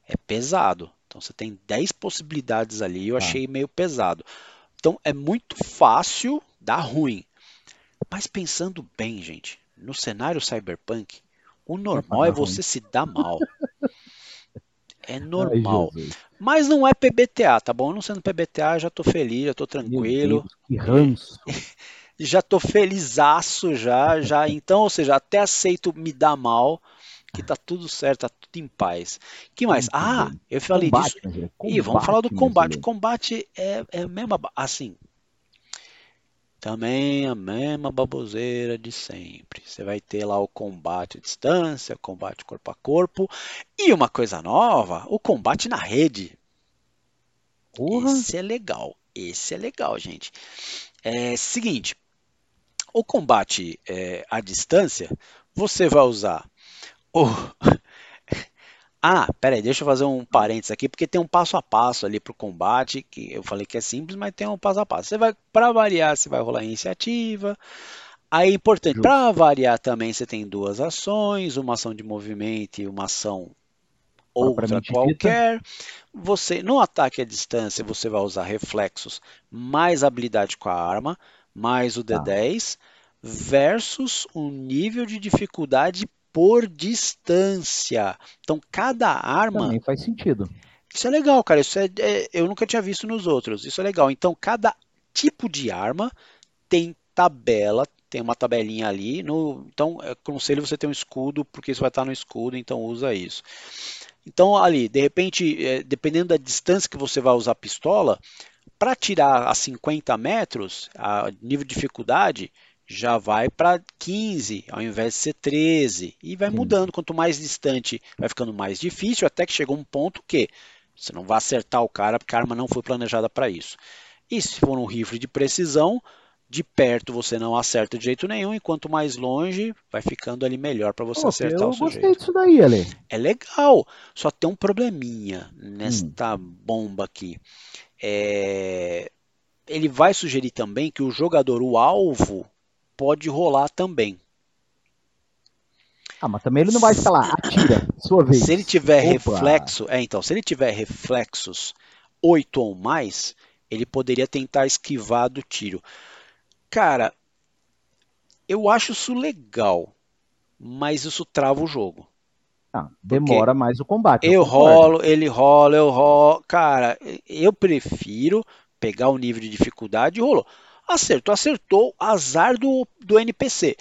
é pesado. Então, você tem 10 possibilidades ali, eu ah. achei meio pesado. Então, é muito fácil dar ruim. Mas pensando bem, gente, no cenário cyberpunk, o normal é você se dar mal. É normal. Ai, Mas não é PBTA, tá bom? Não sendo PBTA, já tô feliz, já tô tranquilo. Deus, que ranço. já tô felizaço já, já. Então, ou seja, até aceito me dar mal, que tá tudo certo, tá tudo em paz. que mais? ah, eu falei combate, disso. Combate, e vamos falar do combate. Combate é, é mesmo assim, também a mesma baboseira de sempre. Você vai ter lá o combate à distância, combate corpo a corpo e uma coisa nova, o combate na rede. Uhum. Esse é legal. Esse é legal, gente. É seguinte, o combate é, à distância, você vai usar o ah, peraí, deixa eu fazer um parênteses aqui, porque tem um passo a passo ali para o combate, que eu falei que é simples, mas tem um passo a passo. Você vai, para variar, você vai rolar iniciativa. Aí, importante, para variar também, você tem duas ações, uma ação de movimento e uma ação outra qualquer. Você, no ataque à distância, você vai usar reflexos mais habilidade com a arma, mais o D10, tá. versus um nível de dificuldade por distância. Então, cada arma. Também faz sentido. Isso é legal, cara. Isso é, é, eu nunca tinha visto nos outros. Isso é legal. Então, cada tipo de arma tem tabela, tem uma tabelinha ali. No, então, aconselho você ter um escudo, porque isso vai estar no escudo, então usa isso. Então, ali, de repente, é, dependendo da distância que você vai usar a pistola, para tirar a 50 metros, a nível de dificuldade, já vai para 15 ao invés de ser 13 e vai mudando. Quanto mais distante, vai ficando mais difícil, até que chega um ponto que você não vai acertar o cara porque a arma não foi planejada para isso. E se for um rifle de precisão, de perto você não acerta de jeito nenhum, e quanto mais longe, vai ficando ali melhor para você acertar o sujeito. Eu gostei disso daí, Ale. É legal, só tem um probleminha nesta hum. bomba aqui. É... Ele vai sugerir também que o jogador, o alvo, pode rolar também. Ah, mas também ele não vai lá, atira, sua vez. Se ele tiver Opa. reflexo, é, então, se ele tiver reflexos 8 ou mais, ele poderia tentar esquivar do tiro. Cara, eu acho isso legal. mas isso trava o jogo. Ah, demora mais o combate. Eu, eu rolo, ele rola, eu rolo. Cara, eu prefiro pegar o nível de dificuldade e rolou. Acertou, acertou, azar do, do NPC.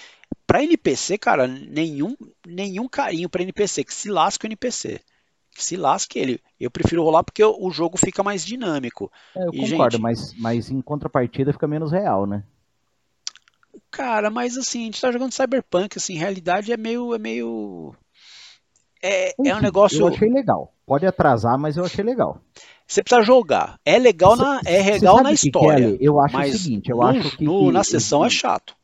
Pra NPC, cara, nenhum, nenhum carinho pra NPC, que se lasque o NPC. Que se lasque ele. Eu prefiro rolar porque o jogo fica mais dinâmico. É, eu e, concordo, gente, mas, mas em contrapartida fica menos real, né? Cara, mas assim, a gente tá jogando Cyberpunk, assim, realidade é meio. É meio. É, Enfim, é um negócio. Eu achei legal. Pode atrasar, mas eu achei legal. Você precisa jogar. É legal na, é legal na história. Que, eu acho o seguinte, eu no, acho que, no, na sessão é chato.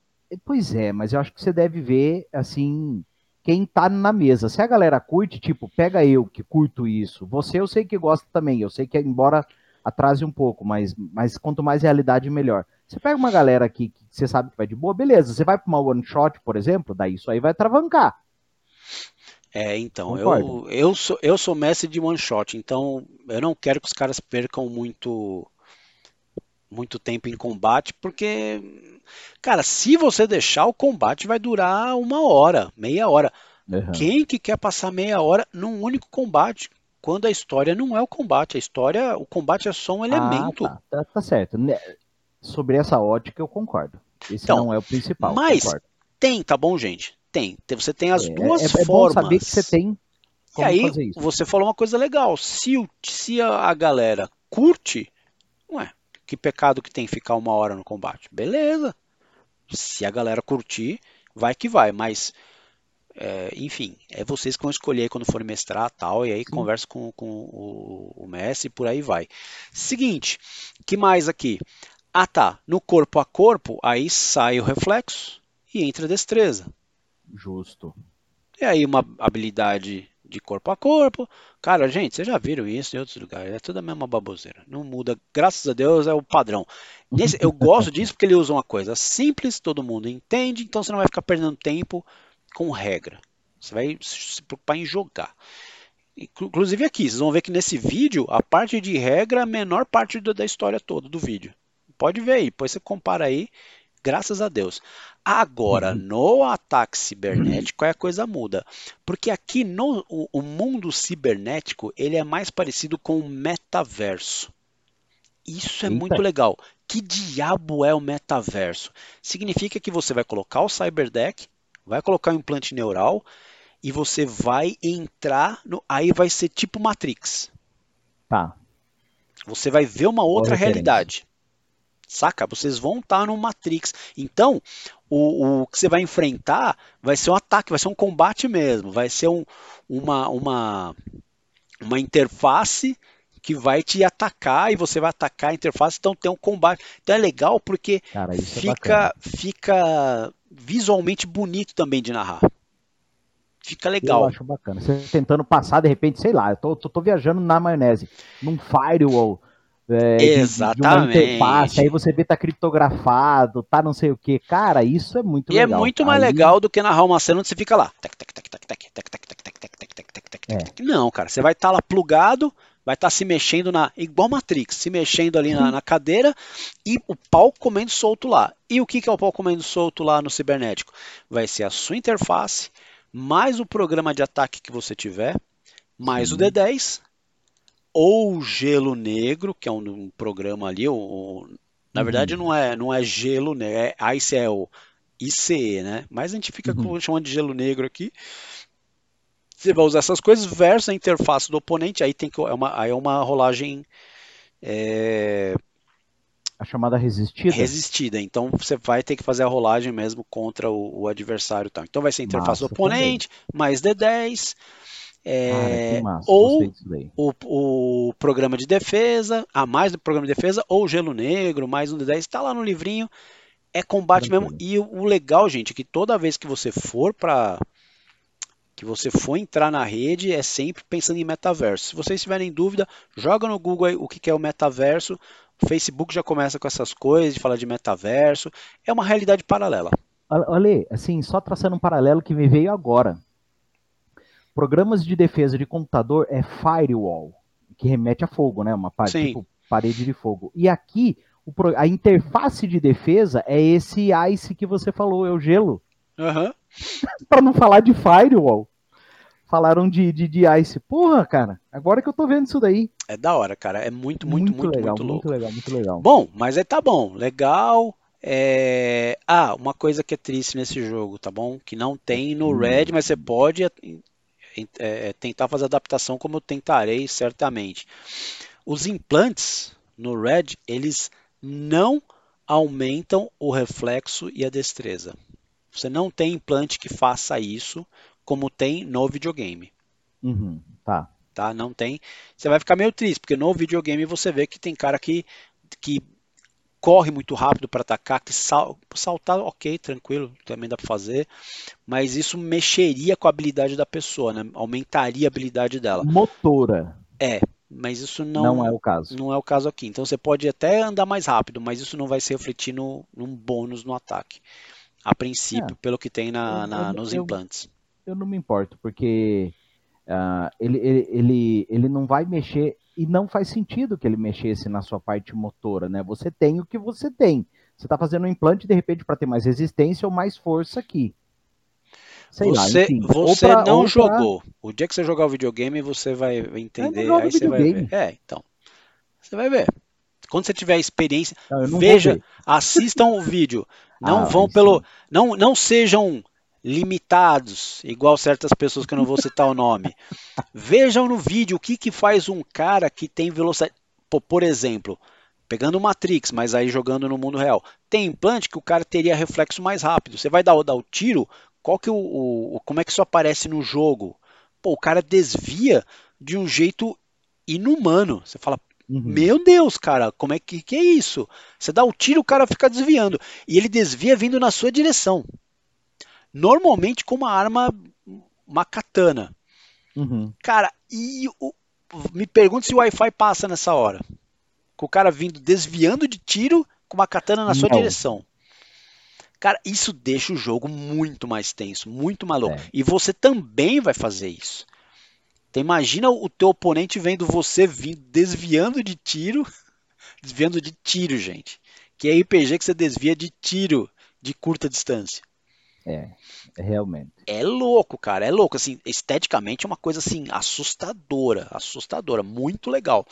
Pois é, mas eu acho que você deve ver assim quem tá na mesa. Se a galera curte, tipo, pega eu que curto isso. Você eu sei que gosta também. Eu sei que embora atrase um pouco, mas, mas quanto mais realidade, melhor. Você pega uma galera aqui que você sabe que vai de boa, beleza. Você vai para uma one shot, por exemplo, daí isso aí vai travancar. É, então, eu, eu, sou, eu sou mestre de one shot, então eu não quero que os caras percam muito muito tempo em combate, porque, cara, se você deixar, o combate vai durar uma hora, meia hora. Uhum. Quem que quer passar meia hora num único combate? Quando a história não é o combate, a história, o combate é só um ah, elemento. Ah, tá, tá, tá, certo. Né, sobre essa ótica eu concordo. Esse então, não é o principal. Mas concordo. tem, tá bom, gente? Tem. Você tem as é, duas é, é formas. Bom saber que você tem. e aí, você falou uma coisa legal. Se, se a, galera curte, ué, que pecado que tem ficar uma hora no combate? Beleza. Se a galera curtir, vai que vai. Mas, é, enfim, é vocês que vão escolher quando forem mestrar tal. E aí Sim. conversa com, com o, o Messi e por aí vai. Seguinte, que mais aqui? Ah tá, no corpo a corpo, aí sai o reflexo e entra a destreza. Justo. E aí uma habilidade de corpo a corpo. Cara, gente, vocês já viram isso em outros lugares. É tudo a mesma baboseira. Não muda. Graças a Deus é o padrão. Nesse, eu gosto disso porque ele usa uma coisa simples, todo mundo entende, então você não vai ficar perdendo tempo com regra. Você vai se preocupar em jogar. Inclusive aqui, vocês vão ver que nesse vídeo, a parte de regra é a menor parte da história toda do vídeo. Pode ver aí, depois você compara aí graças a Deus. Agora, uhum. no ataque cibernético, a coisa muda. Porque aqui no o, o, mundo cibernético, ele é mais parecido com o metaverso. Isso é Eita. muito legal. Que diabo é o metaverso? Significa que você vai colocar o cyberdeck, vai colocar o implante neural e você vai entrar no, aí vai ser tipo Matrix. Tá. Você vai ver uma outra realidade. Saca? Vocês vão estar no Matrix. Então, o, o, que você vai enfrentar vai ser um ataque, vai ser um combate mesmo. Vai ser um, uma, uma, uma interface que vai te atacar e você vai atacar a interface, então tem um combate. Então é legal porque Cara, é fica, é fica visualmente bonito também de narrar. Fica legal. Eu acho bacana. Você tentando passar, de repente, sei lá, eu tô, tô, tô viajando na maionese, num firewall é, Exatamente. De, de interface, aí você vê tá criptografado, tá não sei o que. Cara, isso é muito e legal. E é muito mais aí... legal do que narrar uma cena onde você fica lá. É. Não, cara, você vai estar tá lá plugado, vai estar tá se mexendo na. igual Matrix, se mexendo ali na, na, cadeira e o pau comendo solto lá. E o que, que é o pau comendo solto lá no cibernético? Vai ser a sua interface, mais o programa de ataque que você tiver, mais Sim. o D10, ou Gelo Negro, que é um, um programa ali, o, na uhum. verdade não é, não é Gelo Negro, é Ice é o ICE, né? Mas a gente fica uhum. chamando de Gelo Negro aqui. Você vai usar essas coisas versus a interface do oponente, aí tem que é uma, aí é uma rolagem é... a chamada resistida. Resistida. Então você vai ter que fazer a rolagem mesmo contra o, o adversário, tá? Então vai ser a interface Massa, do oponente, também. mais D10 é, massa, ou o, o, programa de defesa, a mais do programa de defesa, ou gelo negro, mais um de 10, está lá no livrinho. É combate Tranquilo. mesmo. E o, o legal, gente, é que toda vez que você for para que você for entrar na rede é sempre pensando em metaverso. Se vocês tiverem dúvida, joga no Google aí o que é o metaverso. O Facebook já começa com essas coisas de falar de metaverso. É uma realidade paralela. Olha, assim, só traçando um paralelo que me veio agora. Programas de defesa de computador é firewall, que remete a fogo, né? Uma parede, tipo, parede de fogo. E aqui, a interface de defesa é esse ICE que você falou, é o gelo. Uhum. Para não falar de Firewall. Falaram de, de, de Ice. Porra, cara, agora que eu tô vendo isso daí. É da hora, cara. É muito, muito, muito, muito legal, muito louco. Muito legal, muito legal. Bom, mas aí tá bom. Legal. É... Ah, uma coisa que é triste nesse jogo, tá bom? Que não tem no Red, mas você pode é, é, tentar fazer adaptação como eu tentarei certamente. Os implantes no Red, eles não aumentam o reflexo e a destreza. Você não tem implante que faça isso como tem no videogame. Uhum, tá. Tá, não tem. Você vai ficar meio triste, porque no videogame você vê que tem cara que, que corre muito rápido para atacar, que sal, saltar, ok, tranquilo, também dá para fazer, mas isso mexeria com a habilidade da pessoa, né? Aumentaria a habilidade dela. Motora. É, mas isso não, não é o caso. Não é o caso aqui. Então você pode até andar mais rápido, mas isso não vai se refletir no, num bônus no ataque. A princípio, é. pelo que tem na, na eu, nos eu, implantes. Eu não me importo, porque uh, ele, ele, ele, ele não vai mexer, e não faz sentido que ele mexesse na sua parte motora, né? Você tem o que você tem. Você está fazendo um implante, de repente, para ter mais resistência ou mais força aqui. Sei você, lá, enfim, você pra, não jogou. Pra... O dia que você jogar o videogame, você vai entender. Aí você vai ver. É, então. Você vai ver. Quando você tiver experiência, não, veja, assistam o vídeo. Não ah, vão pelo. Não, não sejam limitados, igual certas pessoas que eu não vou citar o nome. Vejam no vídeo o que, que faz um cara que tem velocidade. Por exemplo, pegando o Matrix, mas aí jogando no mundo real. Tem implante que o cara teria reflexo mais rápido. Você vai dar, dar o tiro, qual que o, o, como é que isso aparece no jogo? Pô, o cara desvia de um jeito inumano. Você fala, uhum. meu Deus, cara, como é que, que é isso? Você dá o tiro, o cara fica desviando e ele desvia vindo na sua direção. Normalmente com uma arma, uma katana. Uhum. Cara, e o, me pergunto se o Wi-Fi passa nessa hora. Com o cara vindo desviando de tiro com uma katana na sua Não. direção. Cara, isso deixa o jogo muito mais tenso, muito maluco. É. E você também vai fazer isso. Então imagina o teu oponente vendo você vindo, desviando de tiro, desviando de tiro, gente. Que é RPG que você desvia de tiro de curta distância. É, realmente. É louco, cara, é louco. Assim, esteticamente é uma coisa assim assustadora, assustadora, muito legal.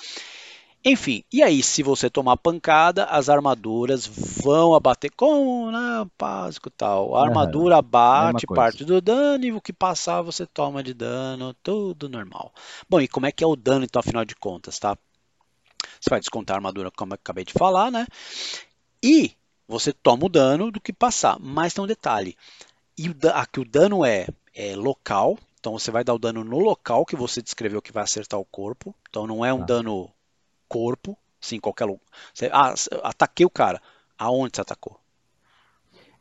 Enfim, e aí, se você tomar pancada, as armaduras vão abater como né, básico tal. A armadura abate parte do dano e o que passar você toma de dano, tudo normal. Bom, e como é que é o dano, então, afinal de contas, tá? Você vai descontar a armadura, como eu acabei de falar, né? E você toma o dano do que passar. Mas tem um detalhe. E o, aqui o dano é, é local, então você vai dar o dano no local que você descreveu que vai acertar o corpo. Então não é um tá. dano corpo, sim, qualquer lugar. Você, ah, ataquei o cara. Aonde você atacou?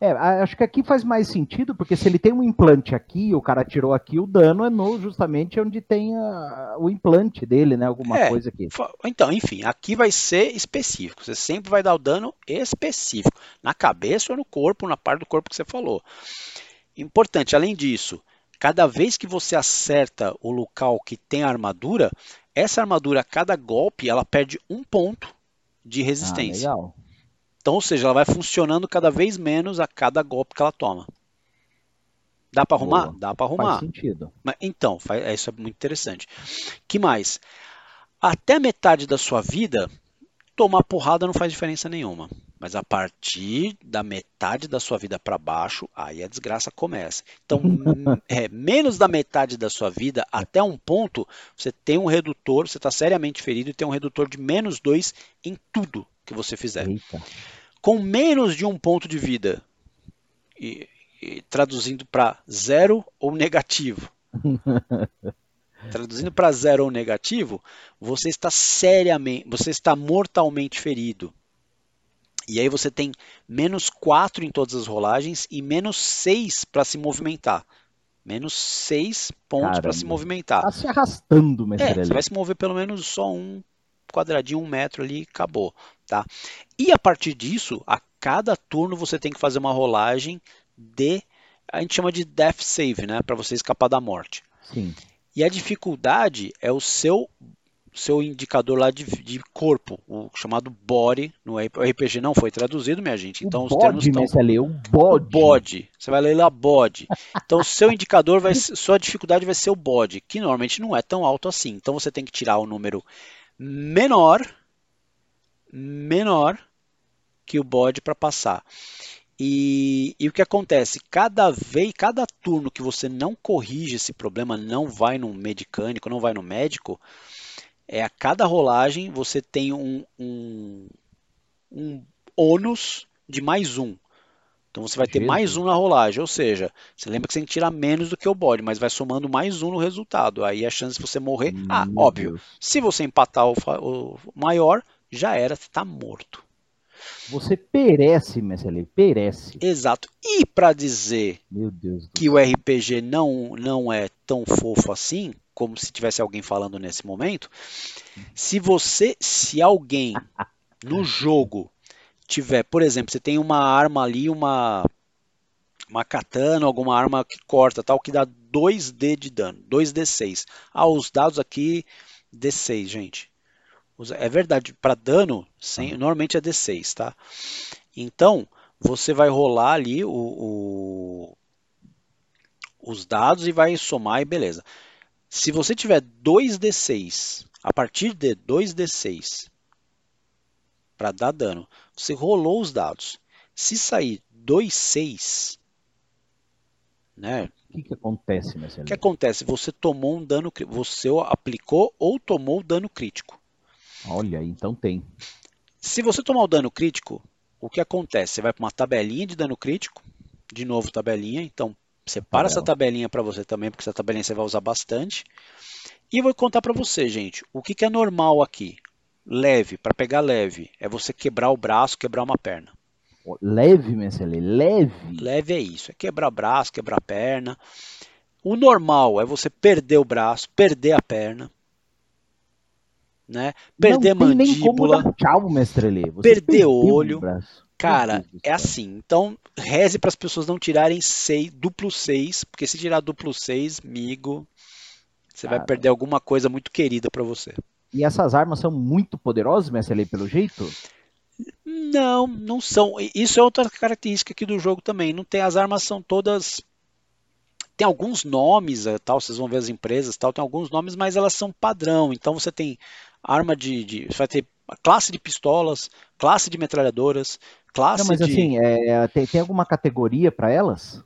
É, acho que aqui faz mais sentido, porque se ele tem um implante aqui, o cara tirou aqui, o dano é no justamente onde tem a, o implante dele, né? Alguma é, coisa aqui. Então, enfim, aqui vai ser específico. Você sempre vai dar o dano específico. Na cabeça ou no corpo, na parte do corpo que você falou. Importante, além disso, cada vez que você acerta o local que tem a armadura, essa armadura, a cada golpe, ela perde um ponto de resistência. Ah, legal. Então, ou seja, ela vai funcionando cada vez menos a cada golpe que ela toma. Dá para arrumar? Boa. Dá para arrumar. Faz sentido. Mas, então, faz, isso é muito interessante. que mais? Até metade da sua vida, tomar porrada não faz diferença nenhuma. Mas a partir da metade da sua vida para baixo, aí a desgraça começa. Então, é, menos da metade da sua vida, até um ponto, você tem um redutor, você está seriamente ferido e tem um redutor de menos 2 em tudo que você fizer. Eita. Com menos de um ponto de vida, e, e traduzindo para zero ou negativo. traduzindo para zero ou negativo, você está seriamente, você está mortalmente ferido. E aí você tem menos 4 em todas as rolagens e menos 6 para se movimentar. Menos 6 pontos para se movimentar. Tá se arrastando, mestre. É, você vai se mover pelo menos só um quadradinho, um metro ali, acabou. Tá? E a partir disso, a cada turno você tem que fazer uma rolagem de. A gente chama de death save, né? Para você escapar da morte. Sim. E a dificuldade é o seu seu indicador lá de, de corpo, o chamado body, no RPG não foi traduzido, minha gente. Então o os termos estão Mestre Ale, o bode. bode. Você vai ler lá bode. Então seu indicador vai sua dificuldade vai ser o bode, que normalmente não é tão alto assim. Então você tem que tirar o número menor menor que o bode para passar. E, e, o que acontece? Cada vez, cada turno que você não corrige esse problema, não vai no medicânico, não vai no médico, é a cada rolagem você tem um, um, um ônus de mais um. Então você vai ter Jesus. mais um na rolagem, ou seja, você lembra que você tem que tirar menos do que o bode, mas vai somando mais um no resultado. Aí a chance de você morrer, ah, Meu ah, óbvio. Deus. Se você empatar o, o maior, já era, você está morto. Você perece, Messi, perece. Exato. E para dizer que o RPG não, não é tão fofo assim, como se tivesse alguém falando nesse momento, se você, se alguém no jogo tiver, por exemplo, você tem uma arma ali, uma uma katana, alguma arma que corta, tal, que dá 2D de dano, 2D6. Ah, os dados aqui D6, gente. É verdade, para dano, sem, normalmente é D6, tá? Então, você vai rolar ali o, o, os dados e vai somar e beleza. Se você tiver 2D6, a partir de 2D6, para dar dano, você rolou os dados. Se sair 2,6, né? O que, que acontece, O que acontece? Você tomou um dano, você aplicou ou tomou dano crítico. Olha, então tem. Se você tomar o dano crítico, o que acontece? Você vai para uma tabelinha de dano crítico, de novo tabelinha, então separa essa tabelinha para você também, porque essa tabelinha você vai usar bastante. E vou contar para você, gente, o que, que é normal aqui. Leve, para pegar leve, é você quebrar o braço, quebrar uma perna. Leve, Marcelo, leve. Leve é isso, é quebrar o braço, quebrar a perna. O normal é você perder o braço, perder a perna né? Perder não mandíbula. tchau, mestre Lê. perder olho. Cara, é assim. Então, reze para as pessoas não tirarem seis, duplo 6, porque se tirar duplo 6, migo, você Cara. vai perder alguma coisa muito querida para você. E essas armas são muito poderosas, mestre Lê, pelo jeito? Não, não são. Isso é outra característica aqui do jogo também. Não tem as armas são todas tem alguns nomes, eh, tal, vocês vão ver as empresas, tal, tem alguns nomes, mas elas são padrão. Então você tem arma de, de você vai ter classe de pistolas, classe de metralhadoras, classe Não, mas de... assim, é, tem, tem alguma categoria para elas?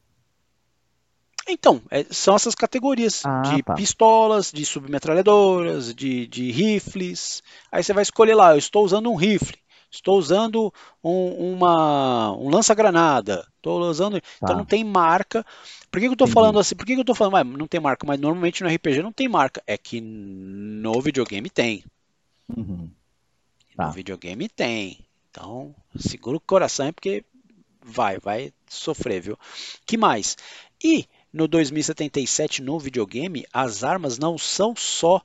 Então, é, são essas categorias ah, de tá. pistolas, de submetralhadoras, de, de rifles. Aí você vai escolher lá, eu estou usando um rifle, estou usando um, uma, um lança-granada, estou usando. Então, tá. Então não tem marca. Por que, que eu estou falando assim? Por que, que eu estou falando, ah, não tem marca? Mas normalmente no RPG não tem marca. É que no videogame tem. Uhum. Tá. No videogame tem. Então, segura o coração porque vai, vai sofrer, viu? Que mais? E no 2077 no videogame, as armas não são só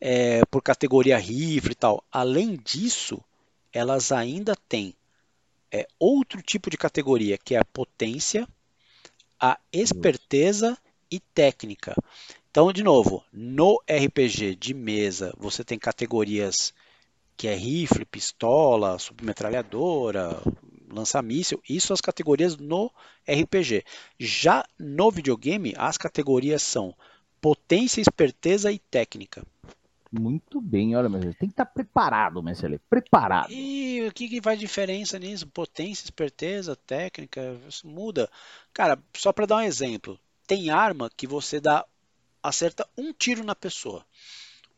é, por categoria rifle e tal. Além disso, elas ainda têm é, outro tipo de categoria, que é a potência, a esperteza e técnica. Então, de novo, no RPG de mesa você tem categorias que é rifle, pistola, submetralhadora, lança-míssil, isso as categorias no RPG. Já no videogame, as categorias são potência, esperteza e técnica. Muito bem, olha, mas tem que estar preparado, Marcelo, preparado. E o que, que faz diferença nisso? Potência, esperteza, técnica, isso muda. Cara, só para dar um exemplo, tem arma que você dá acerta um tiro na pessoa.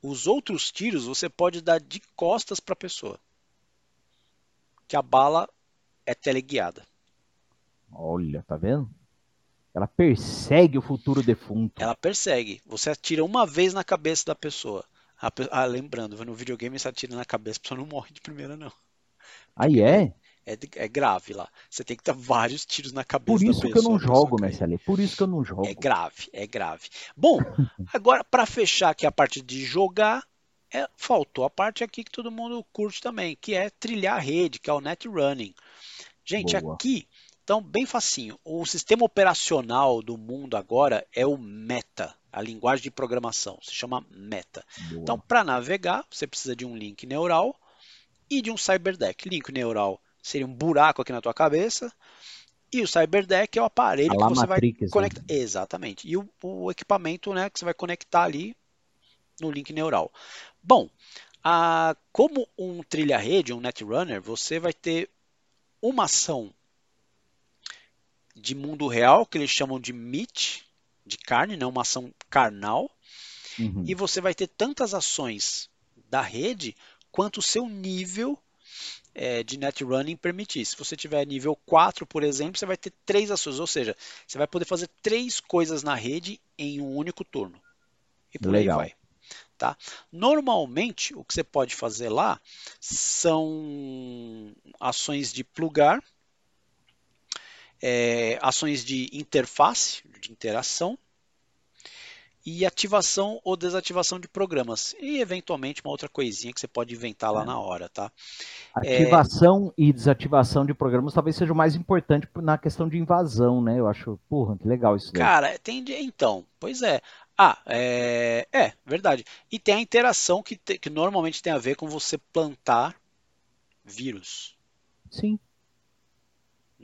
Os outros tiros você pode dar de costas para a pessoa. Que a bala é teleguiada. Olha, tá vendo? Ela persegue o futuro defunto. Ela persegue. Você atira uma vez na cabeça da pessoa. Ah, lembrando, no videogame você atira na cabeça, a pessoa não morre de primeira, não. Aí é? é, é grave lá. Você tem que dar vários tiros na cabeça Por isso que eu não jogo, Marcelo. Por isso que eu não jogo. É grave, é grave. Bom, agora para fechar aqui a parte de jogar, é, faltou a parte aqui que todo mundo curte também, que é trilhar a rede, que é o net running. Gente, Boa. aqui, então bem facinho. O sistema operacional do mundo agora é o meta. A linguagem de programação, se chama Meta. Boa. Então, para navegar, você precisa de um link neural e de um cyberdeck. Link neural seria um buraco aqui na tua cabeça, e o CyberDeck é o aparelho que você Matrix, vai conectar. Né? Exatamente. E o, o, equipamento né, que você vai conectar ali no link neural. Bom, a, como um trilha-rede, um netrunner, você vai ter uma ação de mundo real, que eles chamam de meat, de carne, né, uma ação carnal. Uhum. E você vai ter tantas ações da rede quanto o seu nível é, de net running permitir. Se você tiver nível 4, por exemplo, você vai ter três ações, ou seja, você vai poder fazer três coisas na rede em um único turno. E por Legal. aí vai. Tá? Normalmente, o que você pode fazer lá são ações de plugar, é, ações de interface, de interação, e ativação ou desativação de programas. E eventualmente uma outra coisinha que você pode inventar lá é. na hora, tá? Ativação é... e desativação de programas talvez seja o mais importante na questão de invasão, né? Eu acho, porra, que legal isso daí. Cara, tem então, pois é. Ah, é, é verdade. E tem a interação que, te, que normalmente tem a ver com você plantar vírus. Sim.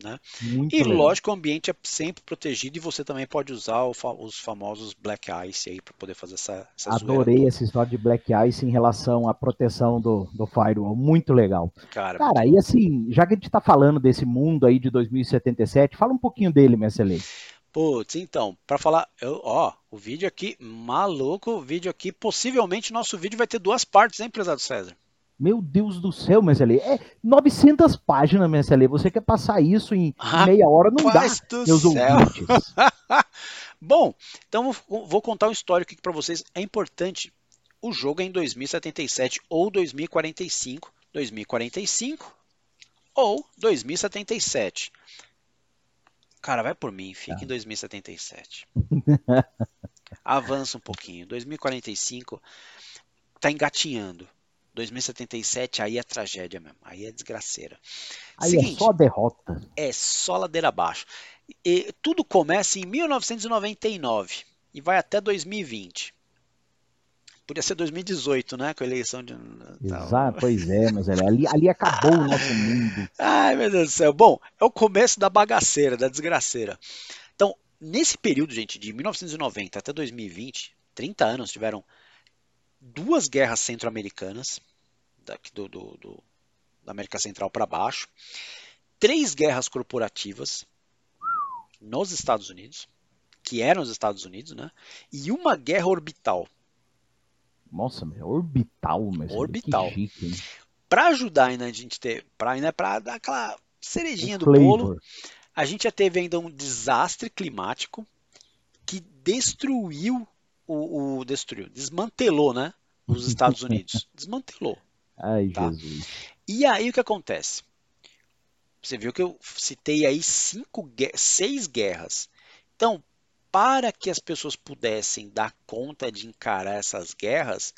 Né? e legal. lógico, o ambiente é sempre protegido e você também pode usar os famosos Black Ice aí para poder fazer essa, essa Adorei essa história de Black Ice em relação à proteção do, do firewall, muito legal. Cara, Cara e assim, já que a gente está falando desse mundo aí de 2077, fala um pouquinho dele, minha excelência. Putz, então, para falar, eu, ó, o vídeo aqui, maluco, o vídeo aqui, possivelmente nosso vídeo vai ter duas partes, hein, empresário César? Meu Deus do céu, Messalê. É 900 páginas, Messalê. Você quer passar isso em meia hora? Não dá, meus céu. ouvintes. Bom, então vou contar uma história aqui para vocês. É importante. O jogo é em 2077 ou 2045. 2045 ou 2077. Cara, vai por mim, fica tá. em 2077. Avança um pouquinho. 2045 tá engatinhando. 2077 aí é tragédia mesmo, aí é desgraceira. Aí é Seguinte, é só derrota. É só ladeira abaixo. E tudo começa em 1999 e vai até 2020. Podia ser 2018, né? Com a eleição de. Exato, pois é, mas ali, ali acabou o nosso mundo. Ai, meu Deus do céu. Bom, é o começo da bagaceira, da desgraceira. Então, nesse período, gente, de 1990 até 2020, 30 anos tiveram duas guerras centro-americanas, do, do, do, da América Central para baixo, três guerras corporativas nos Estados Unidos, que eram os Estados Unidos, né? E uma guerra orbital. Nossa, meu, orbital, mas orbital. Para ajudar ainda a gente ter, para ainda para dar aquela cerejinha do bolo, a gente já teve ainda um desastre climático que destruiu o, o destruiu, desmantelou, né? Os Estados Unidos. Desmantelou. Ai, tá? Jesus. E aí o que acontece? Você viu que eu citei aí cinco, seis guerras. Então, para que as pessoas pudessem dar conta de encarar essas guerras,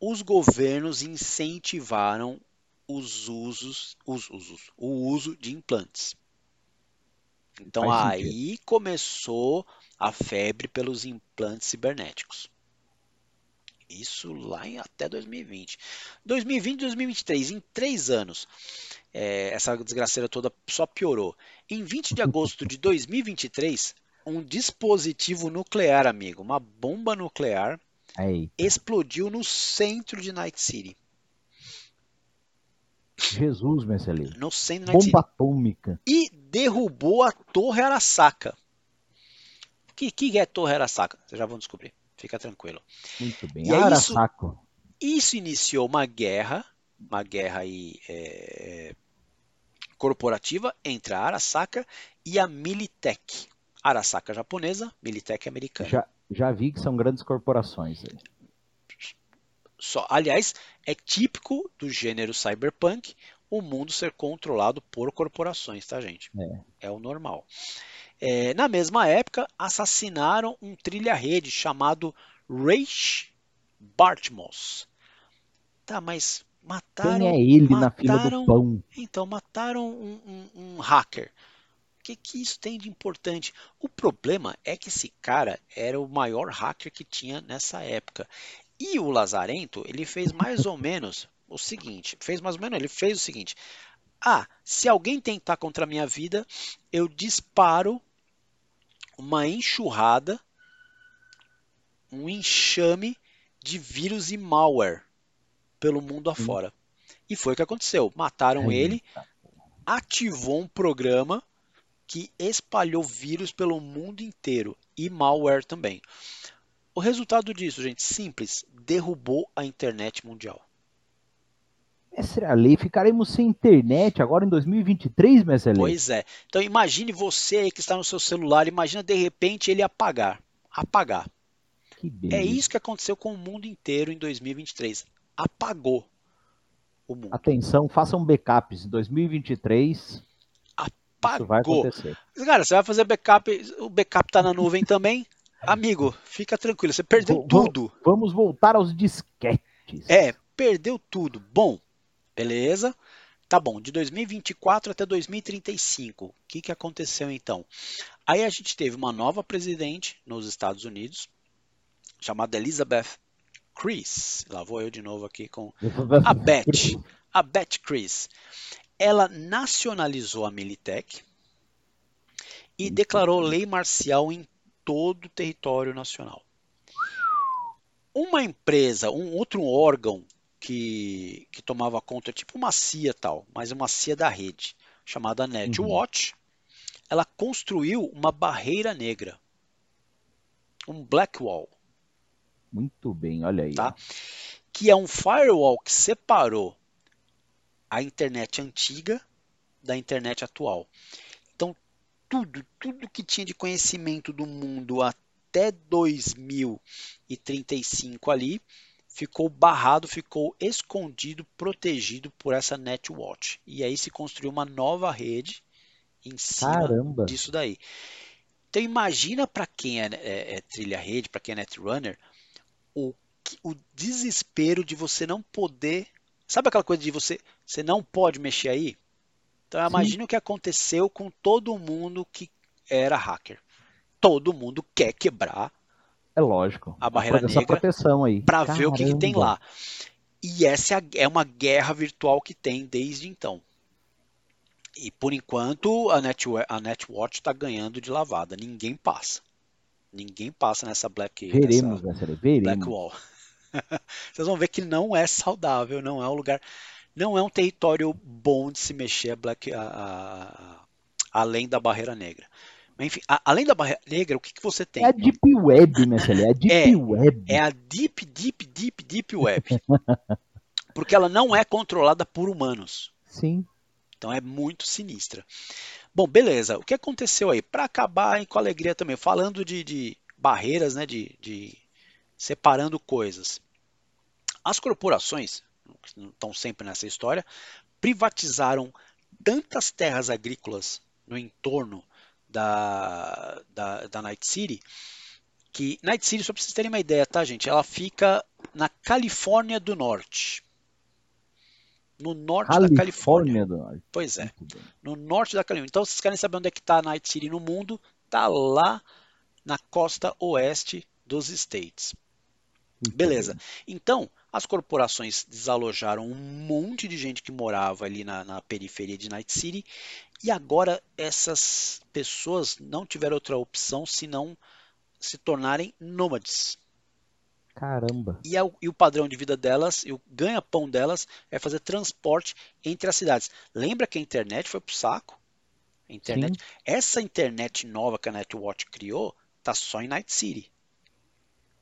os governos incentivaram os usos, os usos, o uso de implantes. Então Faz aí sentido. começou a febre pelos implantes cibernéticos. Isso lá em até 2020. 2020 2023, em três anos, é, essa desgraceira toda só piorou. Em 20 de agosto de 2023, um dispositivo nuclear, amigo, uma bomba nuclear, Eita. explodiu no centro de Night City. Jesus, Marcelinho. No centro de Night Bomba City. atômica. E derrubou a Torre Arasaka. Que, que é Torre Arasaka? Vocês já vão descobrir. Fica tranquilo. Muito bem. E Isso, isso iniciou uma guerra, uma guerra aí, é, corporativa entre a Arasaka e a Militech. Arasaka japonesa, Militech americana. Já, já vi que são grandes corporações. Só, aliás, é típico do gênero cyberpunk o mundo ser controlado por corporações, tá, gente? É, é o normal. É, na mesma época, assassinaram um trilha-rede chamado Raish Bartmos. Tá, mas mataram. Quem é ele mataram, na fila do pão? Então, mataram um, um, um hacker. que, que isso tem de importante? O problema é que esse cara era o maior hacker que tinha nessa época. E o Lazarento, ele fez mais ou menos o seguinte, fez mais ou menos, ele fez o seguinte: ah, se alguém tentar contra a minha vida, eu disparo uma enxurrada, um enxame de vírus e malware pelo mundo afora. Hum. E foi o que aconteceu. Mataram ele, ativou um programa que espalhou vírus pelo mundo inteiro e malware também. O resultado disso, gente, simples, derrubou a internet mundial. Mestre ficaremos sem internet agora em 2023, Mestre? Pois é. Então imagine você aí que está no seu celular, imagina de repente ele apagar. Apagar. é isso que aconteceu com o mundo inteiro em 2023. Apagou o mundo. Atenção, façam backups. Em 2023 apagou. Isso vai acontecer. Cara, você vai fazer backup, o backup está na nuvem também. Amigo, fica tranquilo, você perdeu v tudo. Vamos voltar aos disquetes. É, perdeu tudo. Bom, beleza. Tá bom, de 2024 até 2035. O que, que aconteceu então? Aí a gente teve uma nova presidente nos Estados Unidos, chamada Elizabeth Chris. Lá vou eu de novo aqui com a Beth. A Beth Chris. Ela nacionalizou a Militech e declarou lei marcial em todo o território nacional. Uma empresa, um outro órgão que, que tomava conta, tipo uma CIA tal, mas uma CIA da rede, chamada Netwatch, uhum. ela construiu uma barreira negra, um black wall. Muito bem, olha aí. Tá? Que é um firewall que separou a internet antiga da internet atual tudo, tudo que tinha de conhecimento do mundo até 2035 ali, ficou barrado, ficou escondido, protegido por essa Netwatch. E aí se construiu uma nova rede em cima Caramba. disso daí. Então imagina para quem é, é, é, trilha rede, para quem é netrunner, o, o desespero de você não poder. Sabe aquela coisa de você, você não pode mexer aí? Então imagine o que aconteceu com todo mundo que era hacker. Todo mundo quer quebrar. É lógico. A barreira negra para ver o que, que, tem lá. E essa é, é uma guerra virtual que tem desde então. E por enquanto a, Net, a Netwatch está ganhando de lavada. Ninguém passa. Ninguém passa nessa Black, veremos, nessa veremos. Black Wall. Vocês vão ver que não é saudável, não é um lugar não é um território bom de se mexer a Black, a, a, além da barreira negra. Enfim, além da barreira negra, o que, que você tem? É a Deep Web, filha, é a Deep é, Web. É a Deep, Deep, Deep, Deep Web. Porque ela não é controlada por humanos. Sim. Então é muito sinistra. Bom, beleza. O que aconteceu aí? Para acabar com alegria também, falando de, de barreiras, né, de, de separando coisas. As corporações, estão sempre nessa história, privatizaram tantas terras agrícolas no entorno da, da, da Night City que Night City, só para vocês terem uma ideia, tá, gente? Ela fica na Califórnia do Norte. No norte Califórnia da Califórnia. Do norte. Pois é. No norte da Califórnia. Então, se vocês querem saber onde é que está Night City no mundo, tá lá na costa oeste dos States. Beleza. Então, as corporações desalojaram um monte de gente que morava ali na, na, periferia de Night City e agora essas pessoas não tiveram outra opção senão se tornarem nômades. Caramba. E, é o, e o padrão de vida delas, e o ganha-pão delas é fazer transporte entre as cidades. Lembra que a internet foi pro saco? internet. Sim. Essa internet nova que a Netwatch criou tá só em Night City.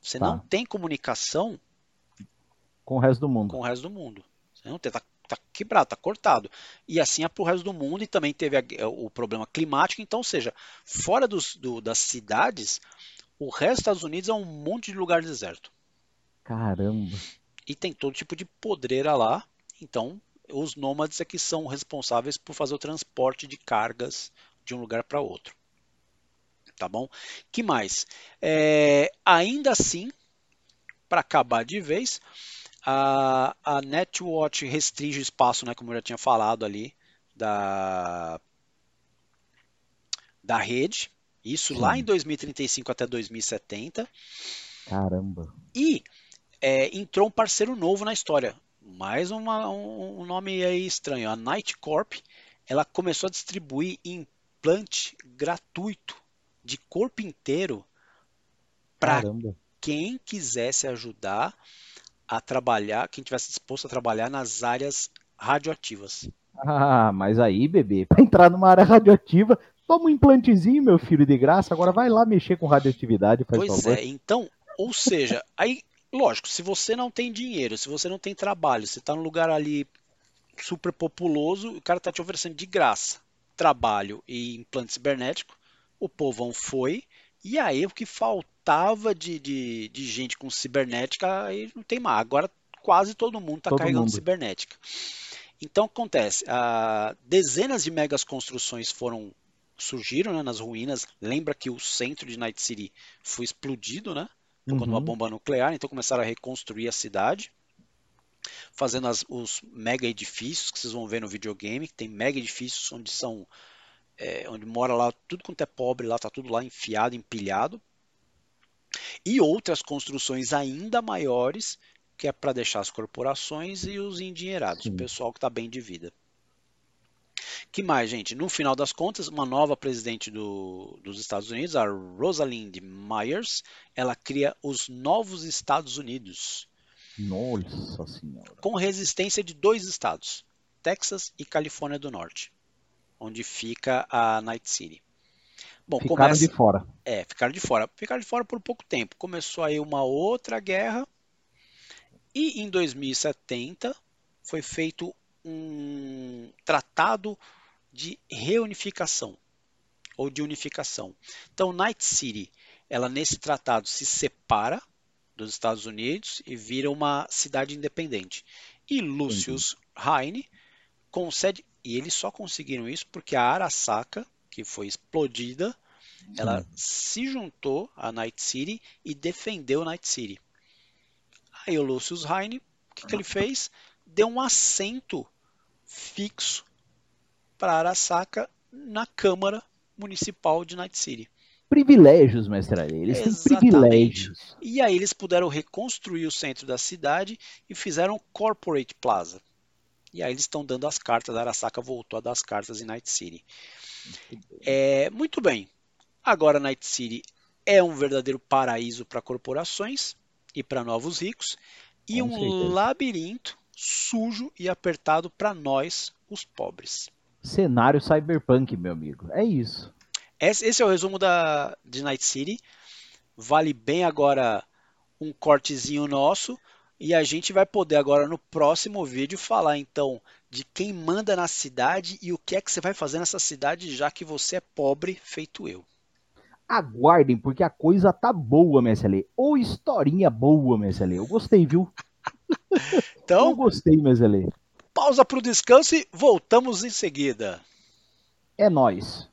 Você tá. não tem comunicação com o resto do mundo. Com o resto do mundo. Você não tem, tá, tá quebrado, tá cortado. E assim é para o resto do mundo e também teve a, o problema climático. Então, ou seja, fora dos, do, das cidades, o resto dos Estados Unidos é um monte de lugar deserto. Caramba. E tem todo tipo de podreira lá. Então, os nômades é que são responsáveis por fazer o transporte de cargas de um lugar para outro. Tá bom? Que mais? É, ainda assim, para acabar de vez, a, a Netwatch restringe o espaço, né, como eu já tinha falado ali, da, da rede, isso Sim. lá em 2035 até 2070. Caramba. E é, entrou um parceiro novo na história. Mais uma, um, um, nome aí estranho. A Night Corp. Ela começou a distribuir implante gratuito de corpo inteiro para quem quisesse ajudar a trabalhar, quem tivesse disposto a trabalhar nas áreas radioativas. Ah, mas aí, bebê, para entrar numa área radioativa, toma um implantezinho, meu filho, de graça. Agora vai lá mexer com radioatividade, faz pois favor. é, então, ou seja, aí, lógico, se você não tem dinheiro, se você não tem trabalho, você está num lugar ali super populoso, o cara está te oferecendo de graça trabalho e implante cibernético, o povão foi, e aí o que faltava de, de, de gente com cibernética, aí não tem mais. Agora quase todo mundo está carregando mundo. cibernética. Então acontece, a, dezenas de megas construções foram surgiram né, nas ruínas. Lembra que o centro de Night City foi explodido, né? Por uhum. uma bomba nuclear, então começaram a reconstruir a cidade, fazendo as, os mega edifícios que vocês vão ver no videogame. Tem mega edifícios onde são é, onde mora lá tudo quanto é pobre, lá tá tudo lá enfiado, empilhado. E outras construções ainda maiores, que é para deixar as corporações e os endinheirados, o pessoal que está bem de vida. Que mais, gente? No final das contas, uma nova presidente do, dos Estados Unidos, a Rosalind Myers, ela cria os novos Estados Unidos. Nossa Senhora. Com resistência de dois estados, Texas e Califórnia do Norte onde fica a Night City. Bom, ficaram começa... de fora. É, ficaram de fora. Ficaram de fora por pouco tempo. Começou aí uma outra guerra. E em 2070 foi feito um tratado de reunificação ou de unificação. Então, Night City, ela nesse tratado se separa dos Estados Unidos e vira uma cidade independente. E Lucius Heine concede e eles só conseguiram isso porque a Arasaka, que foi explodida, ela se juntou à Night City e defendeu Night City. Aí o Lucius Heine, o que, que ele fez? Deu um assento fixo para Arasaka na Câmara Municipal de Night City. Privilégios, mestre Ali. Eles Exatamente. têm privilégios. E aí eles puderam reconstruir o centro da cidade e fizeram Corporate Plaza. E aí eles estão dando as cartas, a Arasaka voltou a dar as cartas em Night City. É, muito bem. Agora Night City é um verdadeiro paraíso para corporações e para novos ricos e Com um certeza. labirinto sujo e apertado para nós, os pobres. Cenário cyberpunk, meu amigo. É isso. Esse é o resumo da, de Night City. Vale bem agora um cortezinho nosso. E a gente vai poder agora no próximo vídeo falar então de quem manda na cidade e o que é que você vai fazer nessa cidade já que você é pobre feito eu. Aguardem, porque a coisa tá boa, MSL. Ou historinha boa, MSL. Eu gostei, viu? Então, eu gostei, MSL. Pausa para o descanso e voltamos em seguida. É nós.